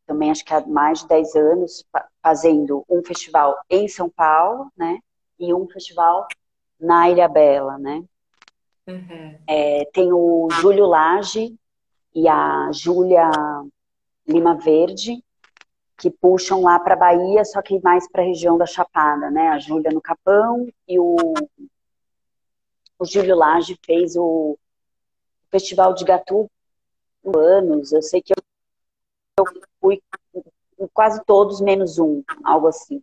também acho que há mais de 10 anos, fazendo um festival em São Paulo, né? E um festival na Ilha Bela, né? Uhum. É, tem o Júlio Lage e a Júlia Lima Verde, que puxam lá para Bahia, só que mais para a região da Chapada, né? A Júlia no Capão e o, o Júlio Lage fez o Festival de Gatu anos. Eu sei que eu, eu fui quase todos, menos um, algo assim.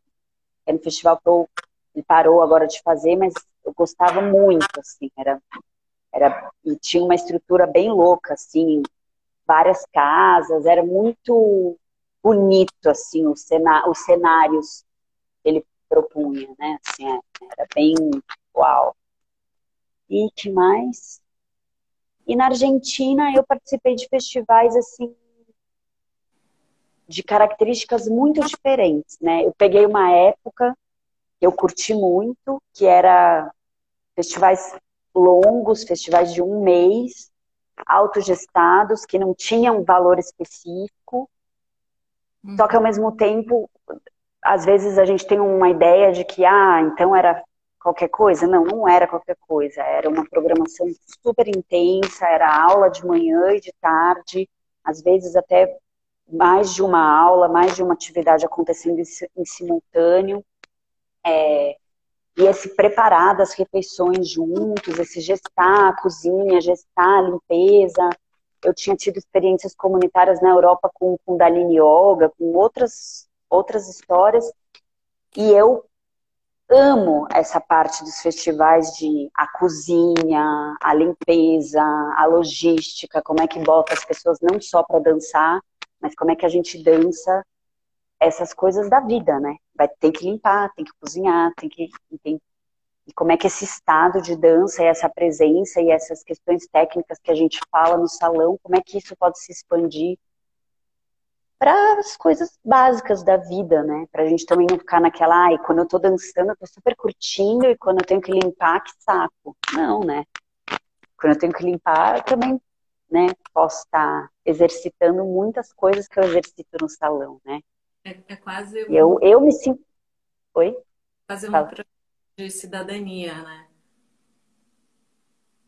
Era um festival que eu, ele parou agora de fazer, mas eu gostava muito, assim, era, era, e tinha uma estrutura bem louca, assim, várias casas, era muito bonito, assim, o cena, os cenários que ele propunha, né, assim, era bem uau. E que mais? E na Argentina eu participei de festivais, assim, de características muito diferentes, né? Eu peguei uma época eu curti muito, que era festivais longos, festivais de um mês, autogestados, que não tinham valor específico, uhum. só que ao mesmo tempo, às vezes a gente tem uma ideia de que, ah, então era qualquer coisa. Não, não era qualquer coisa, era uma programação super intensa, era aula de manhã e de tarde, às vezes até mais de uma aula, mais de uma atividade acontecendo em simultâneo. É, e esse preparar das refeições juntos, esse gestar cozinha, gestar limpeza. Eu tinha tido experiências comunitárias na Europa com Kundalini Yoga, com outras, outras histórias, e eu amo essa parte dos festivais de a cozinha, a limpeza, a logística, como é que bota as pessoas não só para dançar, mas como é que a gente dança essas coisas da vida, né? Vai ter que limpar, tem que cozinhar, tem que tem, e como é que esse estado de dança e essa presença e essas questões técnicas que a gente fala no salão, como é que isso pode se expandir para as coisas básicas da vida, né? Para a gente também não ficar naquela, ai, quando eu tô dançando eu tô super curtindo e quando eu tenho que limpar, que saco. Não, né? Quando eu tenho que limpar, eu também, né, posso estar exercitando muitas coisas que eu exercito no salão, né? É, é quase. Um... Eu, eu me sinto. Oi? Fazer uma Fala. de cidadania, né?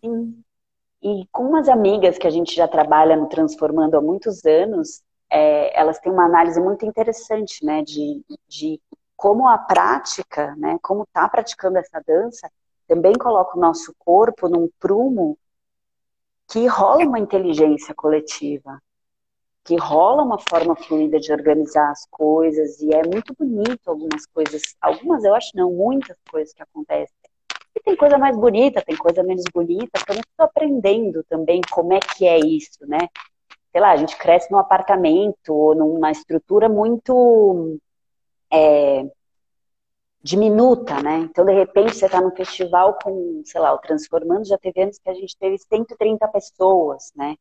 Sim. E com umas amigas que a gente já trabalha no Transformando há muitos anos, é, elas têm uma análise muito interessante, né, de, de como a prática, né, como está praticando essa dança, também coloca o nosso corpo num prumo que rola uma inteligência coletiva, que rola uma forma fluida de organizar as coisas e é muito bonito algumas coisas, algumas eu acho não, muitas coisas que acontecem. E tem coisa mais bonita, tem coisa menos bonita, estou aprendendo também como é que é isso, né? sei lá, a gente cresce num apartamento ou numa estrutura muito é, diminuta, né? Então, de repente, você está num festival com, sei lá, o Transformando, já teve anos que a gente teve 130 pessoas, né?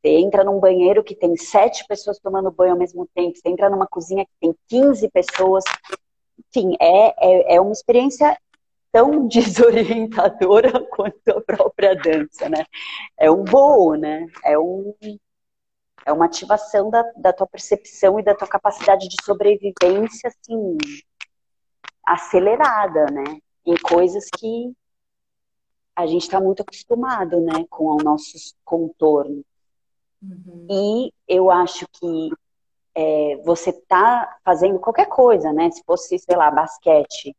Você entra num banheiro que tem sete pessoas tomando banho ao mesmo tempo, você entra numa cozinha que tem 15 pessoas. Enfim, é, é, é uma experiência tão desorientadora quanto a própria dança, né? É um voo, né? É um, é uma ativação da, da tua percepção e da tua capacidade de sobrevivência, assim, acelerada, né? Em coisas que a gente está muito acostumado, né? Com o nosso contorno. Uhum. E eu acho que é, você tá fazendo qualquer coisa, né? Se fosse, sei lá, basquete.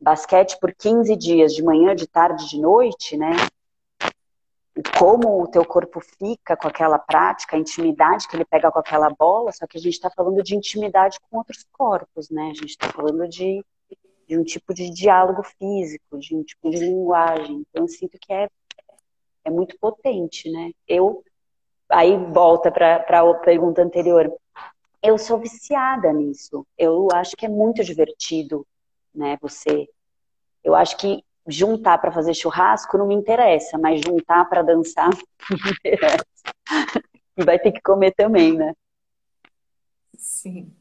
Basquete por 15 dias, de manhã, de tarde, de noite, né? como o teu corpo fica com aquela prática, a intimidade que ele pega com aquela bola, só que a gente está falando de intimidade com outros corpos, né? A gente está falando de, de um tipo de diálogo físico, de um tipo de linguagem. Então, eu sinto que é, é muito potente, né? Eu, aí volta para a pergunta anterior, eu sou viciada nisso. Eu acho que é muito divertido, né? Você, eu acho que juntar para fazer churrasco não me interessa, mas juntar para dançar me interessa. E vai ter que comer também, né? Sim.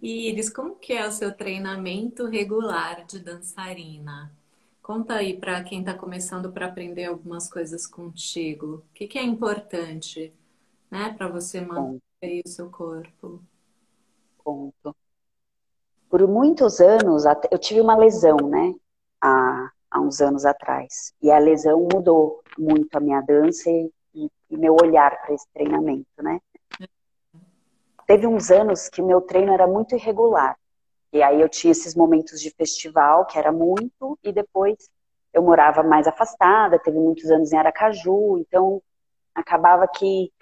Iris, como que é o seu treinamento regular de dançarina? Conta aí para quem está começando para aprender algumas coisas contigo. O que, que é importante, né, para você manter o seu corpo? Ponto. Por muitos anos, eu tive uma lesão, né, há, há uns anos atrás. E a lesão mudou muito a minha dança e, e meu olhar para esse treinamento, né? Teve uns anos que meu treino era muito irregular. E aí eu tinha esses momentos de festival, que era muito, e depois eu morava mais afastada, teve muitos anos em Aracaju, então acabava que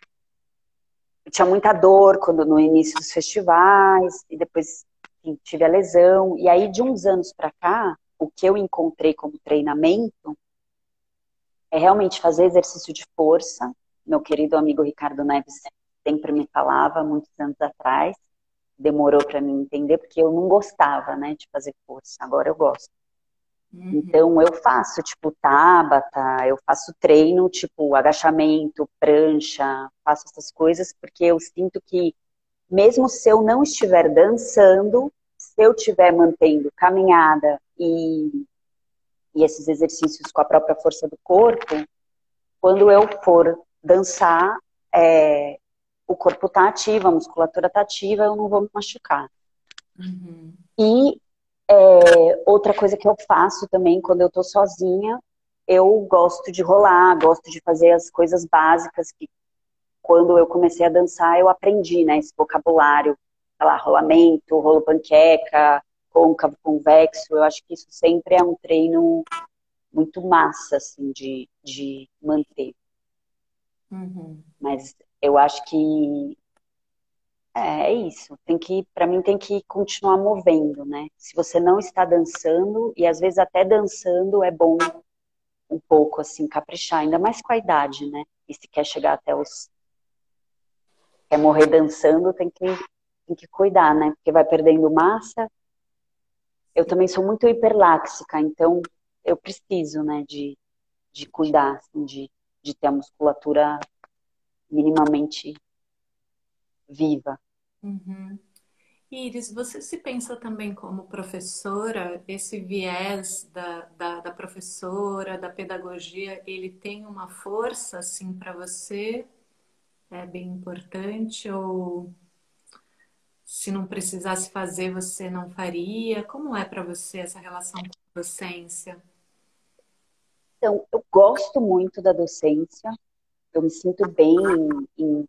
eu tinha muita dor quando no início dos festivais, e depois enfim, tive a lesão. E aí, de uns anos para cá, o que eu encontrei como treinamento é realmente fazer exercício de força. Meu querido amigo Ricardo Neves sempre me falava, muitos anos atrás, demorou para mim entender, porque eu não gostava, né, de fazer força. Agora eu gosto. Uhum. Então eu faço, tipo, tabata, eu faço treino, tipo, agachamento, prancha, faço essas coisas, porque eu sinto que, mesmo se eu não estiver dançando, se eu estiver mantendo caminhada e, e esses exercícios com a própria força do corpo, quando eu for dançar, é, o corpo está ativo, a musculatura está ativa, eu não vou me machucar. Uhum. E é, outra coisa que eu faço também quando eu estou sozinha, eu gosto de rolar, gosto de fazer as coisas básicas que quando eu comecei a dançar eu aprendi, né, esse vocabulário, sei lá, rolamento, rolo panqueca, côncavo, convexo, eu acho que isso sempre é um treino muito massa, assim, de, de manter. Uhum. Mas eu acho que é, é isso. Tem que, para mim, tem que continuar movendo, né? Se você não está dançando e às vezes até dançando é bom um pouco assim caprichar, ainda mais com a idade, né? E se quer chegar até os quer morrer dançando, tem que tem que cuidar, né? Porque vai perdendo massa. Eu também sou muito hiperláxica, então eu preciso, né, de, de cuidar, assim, de, de ter a musculatura minimamente viva. Uhum. Iris, você se pensa também como professora, esse viés da, da, da professora, da pedagogia, ele tem uma força, assim, para você? É bem importante? Ou se não precisasse fazer, você não faria? Como é para você essa relação com a docência? Então, eu gosto muito da docência, eu me sinto bem em, em,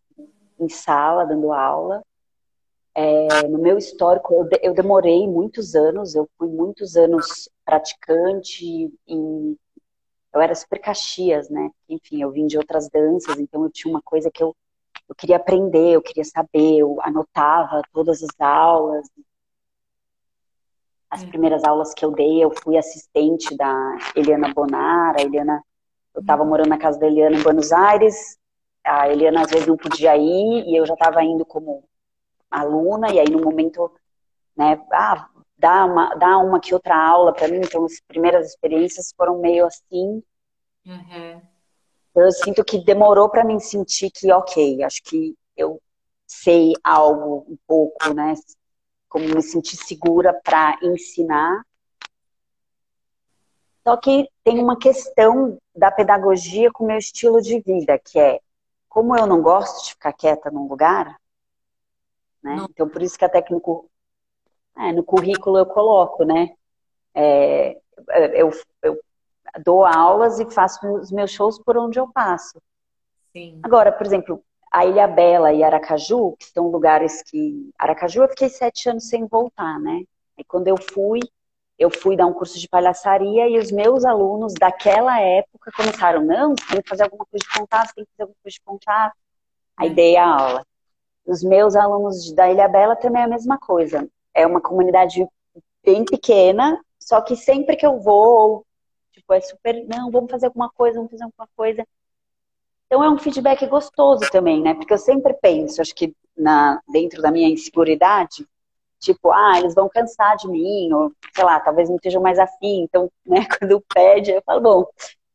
em sala, dando aula. É, no meu histórico, eu, eu, demorei muitos anos, eu fui muitos anos praticante em. Eu era super caxias, né? Enfim, eu vim de outras danças, então eu tinha uma coisa que eu, eu queria aprender, eu queria saber, eu anotava todas as aulas. As hum. primeiras aulas que eu dei, eu fui assistente da Eliana Bonar, a Eliana eu estava morando na casa da Eliana em Buenos Aires, a Eliana às vezes não podia ir e eu já estava indo como aluna, e aí no momento, né, ah, dá uma, dá uma que outra aula para mim, então as primeiras experiências foram meio assim. Uhum. Eu sinto que demorou para mim sentir que, ok, acho que eu sei algo um pouco, né, como me sentir segura para ensinar, só que tem uma questão da pedagogia com o meu estilo de vida, que é como eu não gosto de ficar quieta num lugar, né? Então por isso que até que no, é, no currículo eu coloco, né? É, eu, eu dou aulas e faço os meus shows por onde eu passo. Sim. Agora, por exemplo, a Ilha Bela e Aracaju, que são lugares que. Aracaju eu fiquei sete anos sem voltar, né? E quando eu fui, eu fui dar um curso de palhaçaria e os meus alunos daquela época começaram, não, você tem que fazer alguma coisa de contato, tem que fazer alguma coisa de contato. Aí dei a aula. Os meus alunos da Ilha Bela também é a mesma coisa. É uma comunidade bem pequena, só que sempre que eu vou, tipo, é super, não, vamos fazer alguma coisa, vamos fazer alguma coisa. Então é um feedback gostoso também, né? Porque eu sempre penso, acho que na, dentro da minha inseguridade, tipo, ah, eles vão cansar de mim, ou sei lá, talvez não estejam mais afim. Então, né, quando pede, eu falo, bom,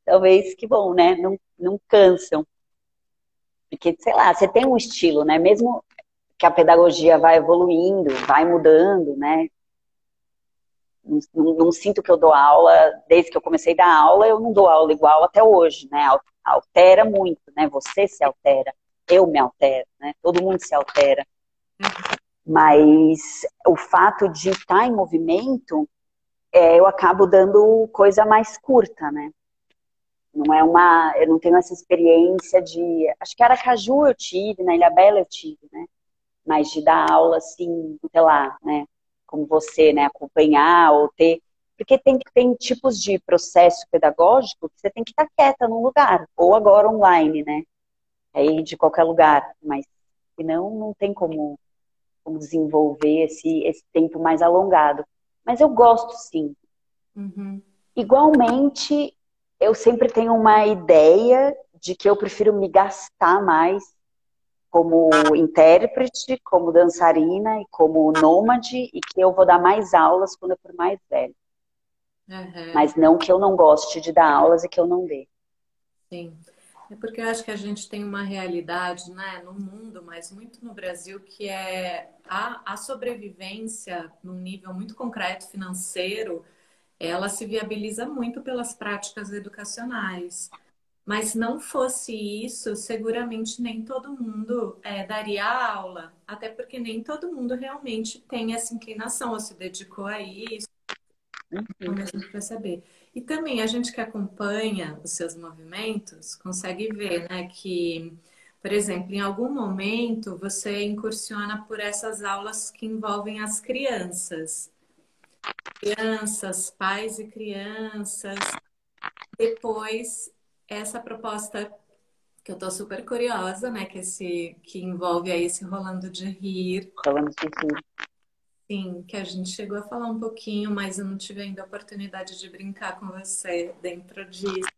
talvez que bom, né? Não, não cansam. Porque, sei lá, você tem um estilo, né? Mesmo que a pedagogia vai evoluindo, vai mudando, né? Não, não, sinto que eu dou aula, desde que eu comecei a dar aula, eu não dou aula igual até hoje, né? Altera muito, né? Você se altera, eu me altero, né? Todo mundo se altera. Mas o fato de estar em movimento, é, eu acabo dando coisa mais curta, né? Não é uma, eu não tenho essa experiência de, acho que Aracaju eu tive, na Ilha Bela eu tive, né? Mas de dar aula assim, sei lá, né? Como você, né? Acompanhar ou ter, porque tem tem tipos de processo pedagógico que você tem que estar quieta num lugar, ou agora online, né? Aí de qualquer lugar, mas senão não tem como, como desenvolver esse esse tempo mais alongado. Mas eu gosto sim. Uhum. Igualmente, eu sempre tenho uma ideia de que eu prefiro me gastar mais como intérprete, como dançarina e como nômade e que eu vou dar mais aulas quando eu for mais velha. Uhum. Mas não que eu não goste de dar aulas e que eu não dê. Sim. É porque eu acho que a gente tem uma realidade né, no mundo, mas muito no Brasil, que é a, a sobrevivência num nível muito concreto financeiro ela se viabiliza muito pelas práticas educacionais. Mas não fosse isso, seguramente nem todo mundo é, daria aula, até porque nem todo mundo realmente tem essa inclinação ou se dedicou a isso, uhum. mesmo para saber. E também a gente que acompanha os seus movimentos consegue ver, né, que, por exemplo, em algum momento você incursiona por essas aulas que envolvem as crianças crianças, pais e crianças. Depois, essa proposta que eu tô super curiosa, né? Que, esse, que envolve aí esse Rolando de Rir. Rolando de Rir. Sim, que a gente chegou a falar um pouquinho, mas eu não tive ainda a oportunidade de brincar com você dentro disso.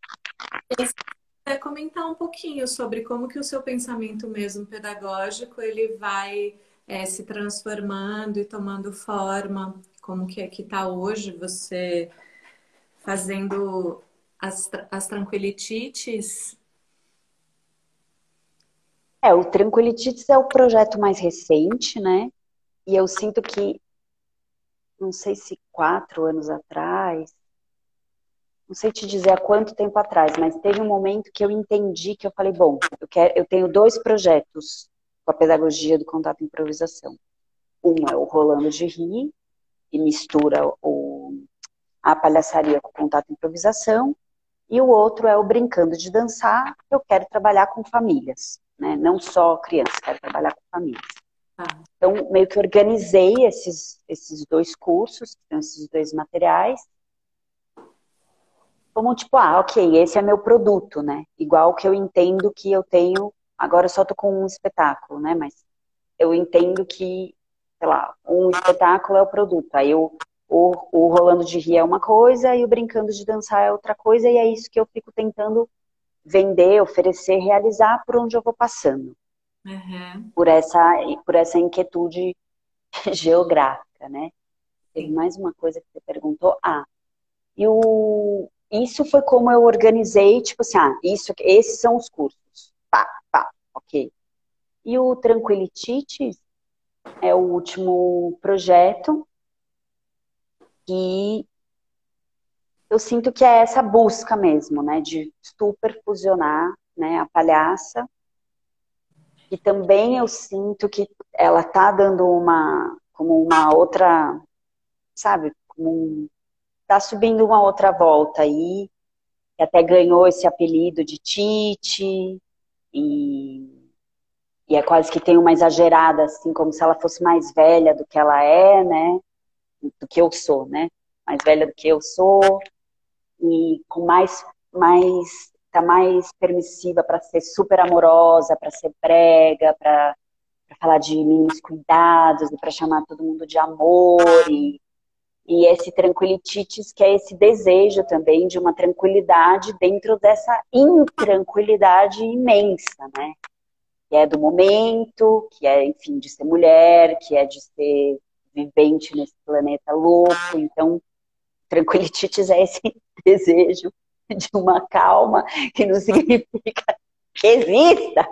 É comentar um pouquinho sobre como que o seu pensamento mesmo pedagógico ele vai é, se transformando e tomando forma como que é que está hoje você fazendo as, as tranquilitites? É, o Tranquilitites é o projeto mais recente, né? E eu sinto que, não sei se quatro anos atrás, não sei te dizer há quanto tempo atrás, mas teve um momento que eu entendi que eu falei, bom, eu, quero, eu tenho dois projetos com a pedagogia do contato e improvisação. Um é o Rolando de Rir, e mistura o, a palhaçaria com contato e improvisação, e o outro é o Brincando de Dançar, que eu quero trabalhar com famílias, né? não só crianças, quero trabalhar com famílias. Ah. Então, meio que organizei esses, esses dois cursos, esses dois materiais, como tipo, ah, ok, esse é meu produto, né? Igual que eu entendo que eu tenho, agora eu só tô com um espetáculo, né? Mas eu entendo que sei lá, um espetáculo é o produto. Aí o, o, o Rolando de Rir é uma coisa e o Brincando de Dançar é outra coisa, e é isso que eu fico tentando vender, oferecer, realizar por onde eu vou passando. Uhum. Por, essa, por essa inquietude geográfica, né? Tem mais uma coisa que você perguntou. Ah, e o, isso foi como eu organizei, tipo assim, ah, isso, esses são os cursos. Pá, pá, ok. E o Tranquilitites é o último projeto e eu sinto que é essa busca mesmo, né, de super fusionar, né, a palhaça. E também eu sinto que ela tá dando uma como uma outra, sabe, como um, tá subindo uma outra volta aí, e até ganhou esse apelido de Tite e e é quase que tem uma exagerada, assim, como se ela fosse mais velha do que ela é, né? Do que eu sou, né? Mais velha do que eu sou, e com mais, mais, tá mais permissiva para ser super amorosa, para ser brega, para falar de mínimos cuidados, e para chamar todo mundo de amor, e, e esse tranquilitites, que é esse desejo também de uma tranquilidade dentro dessa intranquilidade imensa, né? que é do momento, que é, enfim, de ser mulher, que é de ser vivente nesse planeta louco. Então, tranquilitites é esse desejo de uma calma que não significa que exista.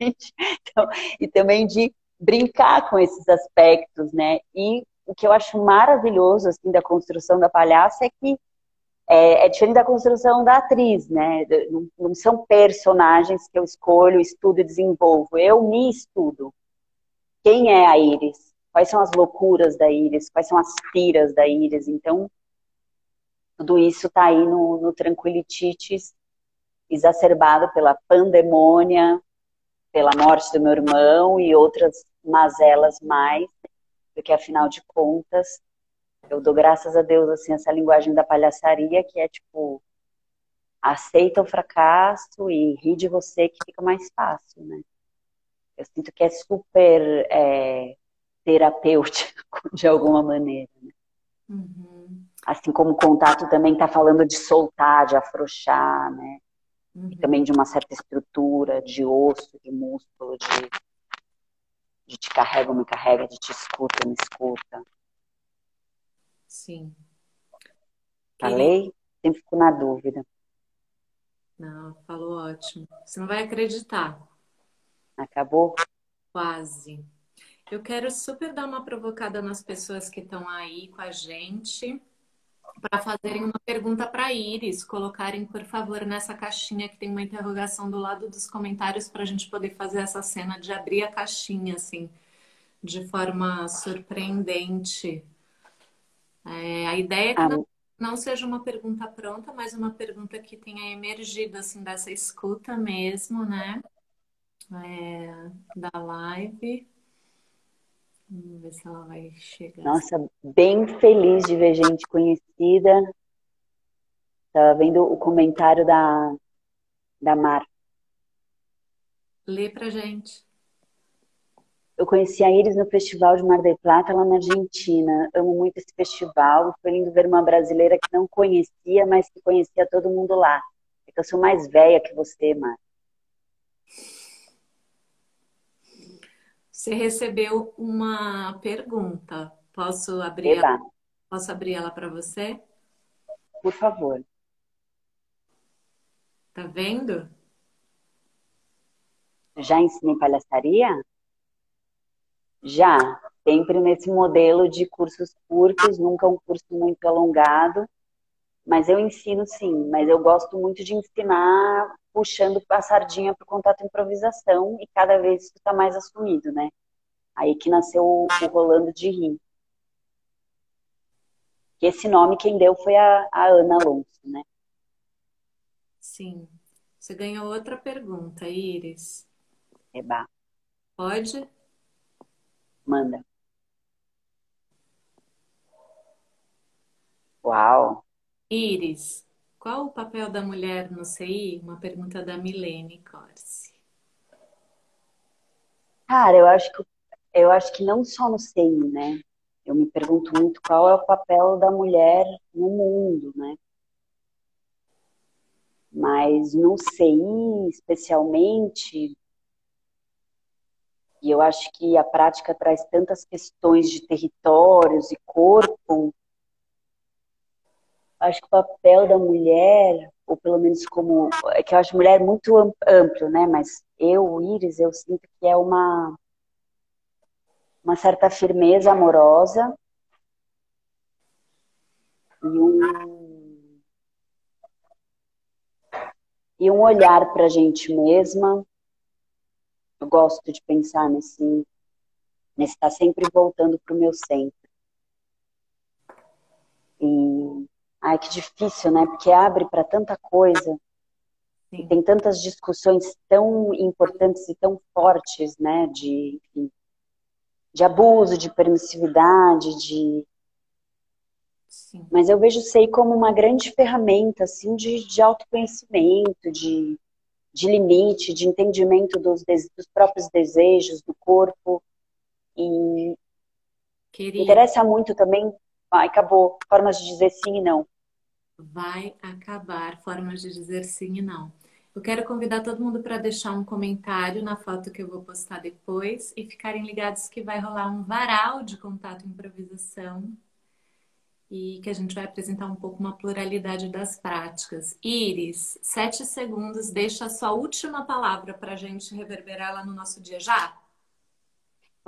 Então, e também de brincar com esses aspectos, né? E o que eu acho maravilhoso assim da construção da palhaça é que é, é diferente da construção da atriz, né? Não, são personagens que eu escolho, estudo e desenvolvo. Eu me estudo. Quem é a Iris? Quais são as loucuras da Iris? Quais são as piras da Iris? Então, tudo isso está aí no, no Tranquilitites, exacerbado pela pandemônia, pela morte do meu irmão e outras mazelas mais, porque afinal de contas, eu dou graças a Deus, assim, essa linguagem da palhaçaria, que é tipo, aceita o fracasso e ri de você que fica mais fácil, né? Eu sinto que é super é, terapêutico, de alguma maneira. Né? Uhum. Assim como o contato também está falando de soltar, de afrouxar, né? Uhum. E também de uma certa estrutura de osso, de músculo, de, de te carrega ou me carrega, de te escuta ou me escuta. Sim. Falei? Sempre fico na dúvida. Não, falou ótimo. Você não vai acreditar. Acabou? Quase. Eu quero super dar uma provocada nas pessoas que estão aí com a gente para fazerem uma pergunta para Iris, colocarem, por favor, nessa caixinha que tem uma interrogação do lado dos comentários para a gente poder fazer essa cena de abrir a caixinha, assim, de forma surpreendente. É, a ideia é que não, não seja uma pergunta pronta, mas uma pergunta que tenha emergido, assim, dessa escuta mesmo, né? É, da live. Vamos ver se ela vai chegar. Nossa, bem feliz de ver gente conhecida. Estava vendo o comentário da, da Mar. Lê pra gente. Eu conheci a Iris no Festival de Mar del Plata, lá na Argentina. Amo muito esse festival. Foi lindo ver uma brasileira que não conhecia, mas que conhecia todo mundo lá. É que eu sou mais velha que você, Mar. Você recebeu uma pergunta. Posso abrir ela? Posso abrir ela para você? Por favor. Tá vendo? Já ensinei palhaçaria? Já. Sempre nesse modelo de cursos curtos, nunca um curso muito alongado. Mas eu ensino sim, mas eu gosto muito de ensinar puxando a sardinha para o contato improvisação e cada vez isso está mais assumido, né? Aí que nasceu o, Rolando de Rir. Que esse nome quem deu foi a, a Ana Alonso, né? Sim. Você ganhou outra pergunta, Iris. Eba. Pode? Manda. Uau! Iris, qual o papel da mulher no CI? Uma pergunta da Milene Corsi. Cara, eu acho que eu acho que não só no CI, né? Eu me pergunto muito qual é o papel da mulher no mundo, né? Mas no CI, especialmente, e eu acho que a prática traz tantas questões de territórios e corpo, acho que o papel da mulher, ou pelo menos como. É que eu acho mulher muito amplo, né? Mas eu, Iris, eu sinto que é uma. Uma certa firmeza amorosa e um, e um olhar para a gente mesma. Eu gosto de pensar nesse, nesse estar tá sempre voltando para o meu centro. E Ai, que difícil, né? Porque abre para tanta coisa. E tem tantas discussões tão importantes e tão fortes, né? De, enfim, de abuso, de permissividade, de. Sim. Mas eu vejo o SEI como uma grande ferramenta, assim, de, de autoconhecimento, de, de limite, de entendimento dos, dos próprios desejos, do corpo. E interessa muito também. Ai, acabou. Formas de dizer sim e não vai acabar. Formas de dizer sim e não. Eu quero convidar todo mundo para deixar um comentário na foto que eu vou postar depois e ficarem ligados que vai rolar um varal de contato e improvisação e que a gente vai apresentar um pouco uma pluralidade das práticas. Iris, sete segundos, deixa a sua última palavra para a gente reverberar lá no nosso dia já.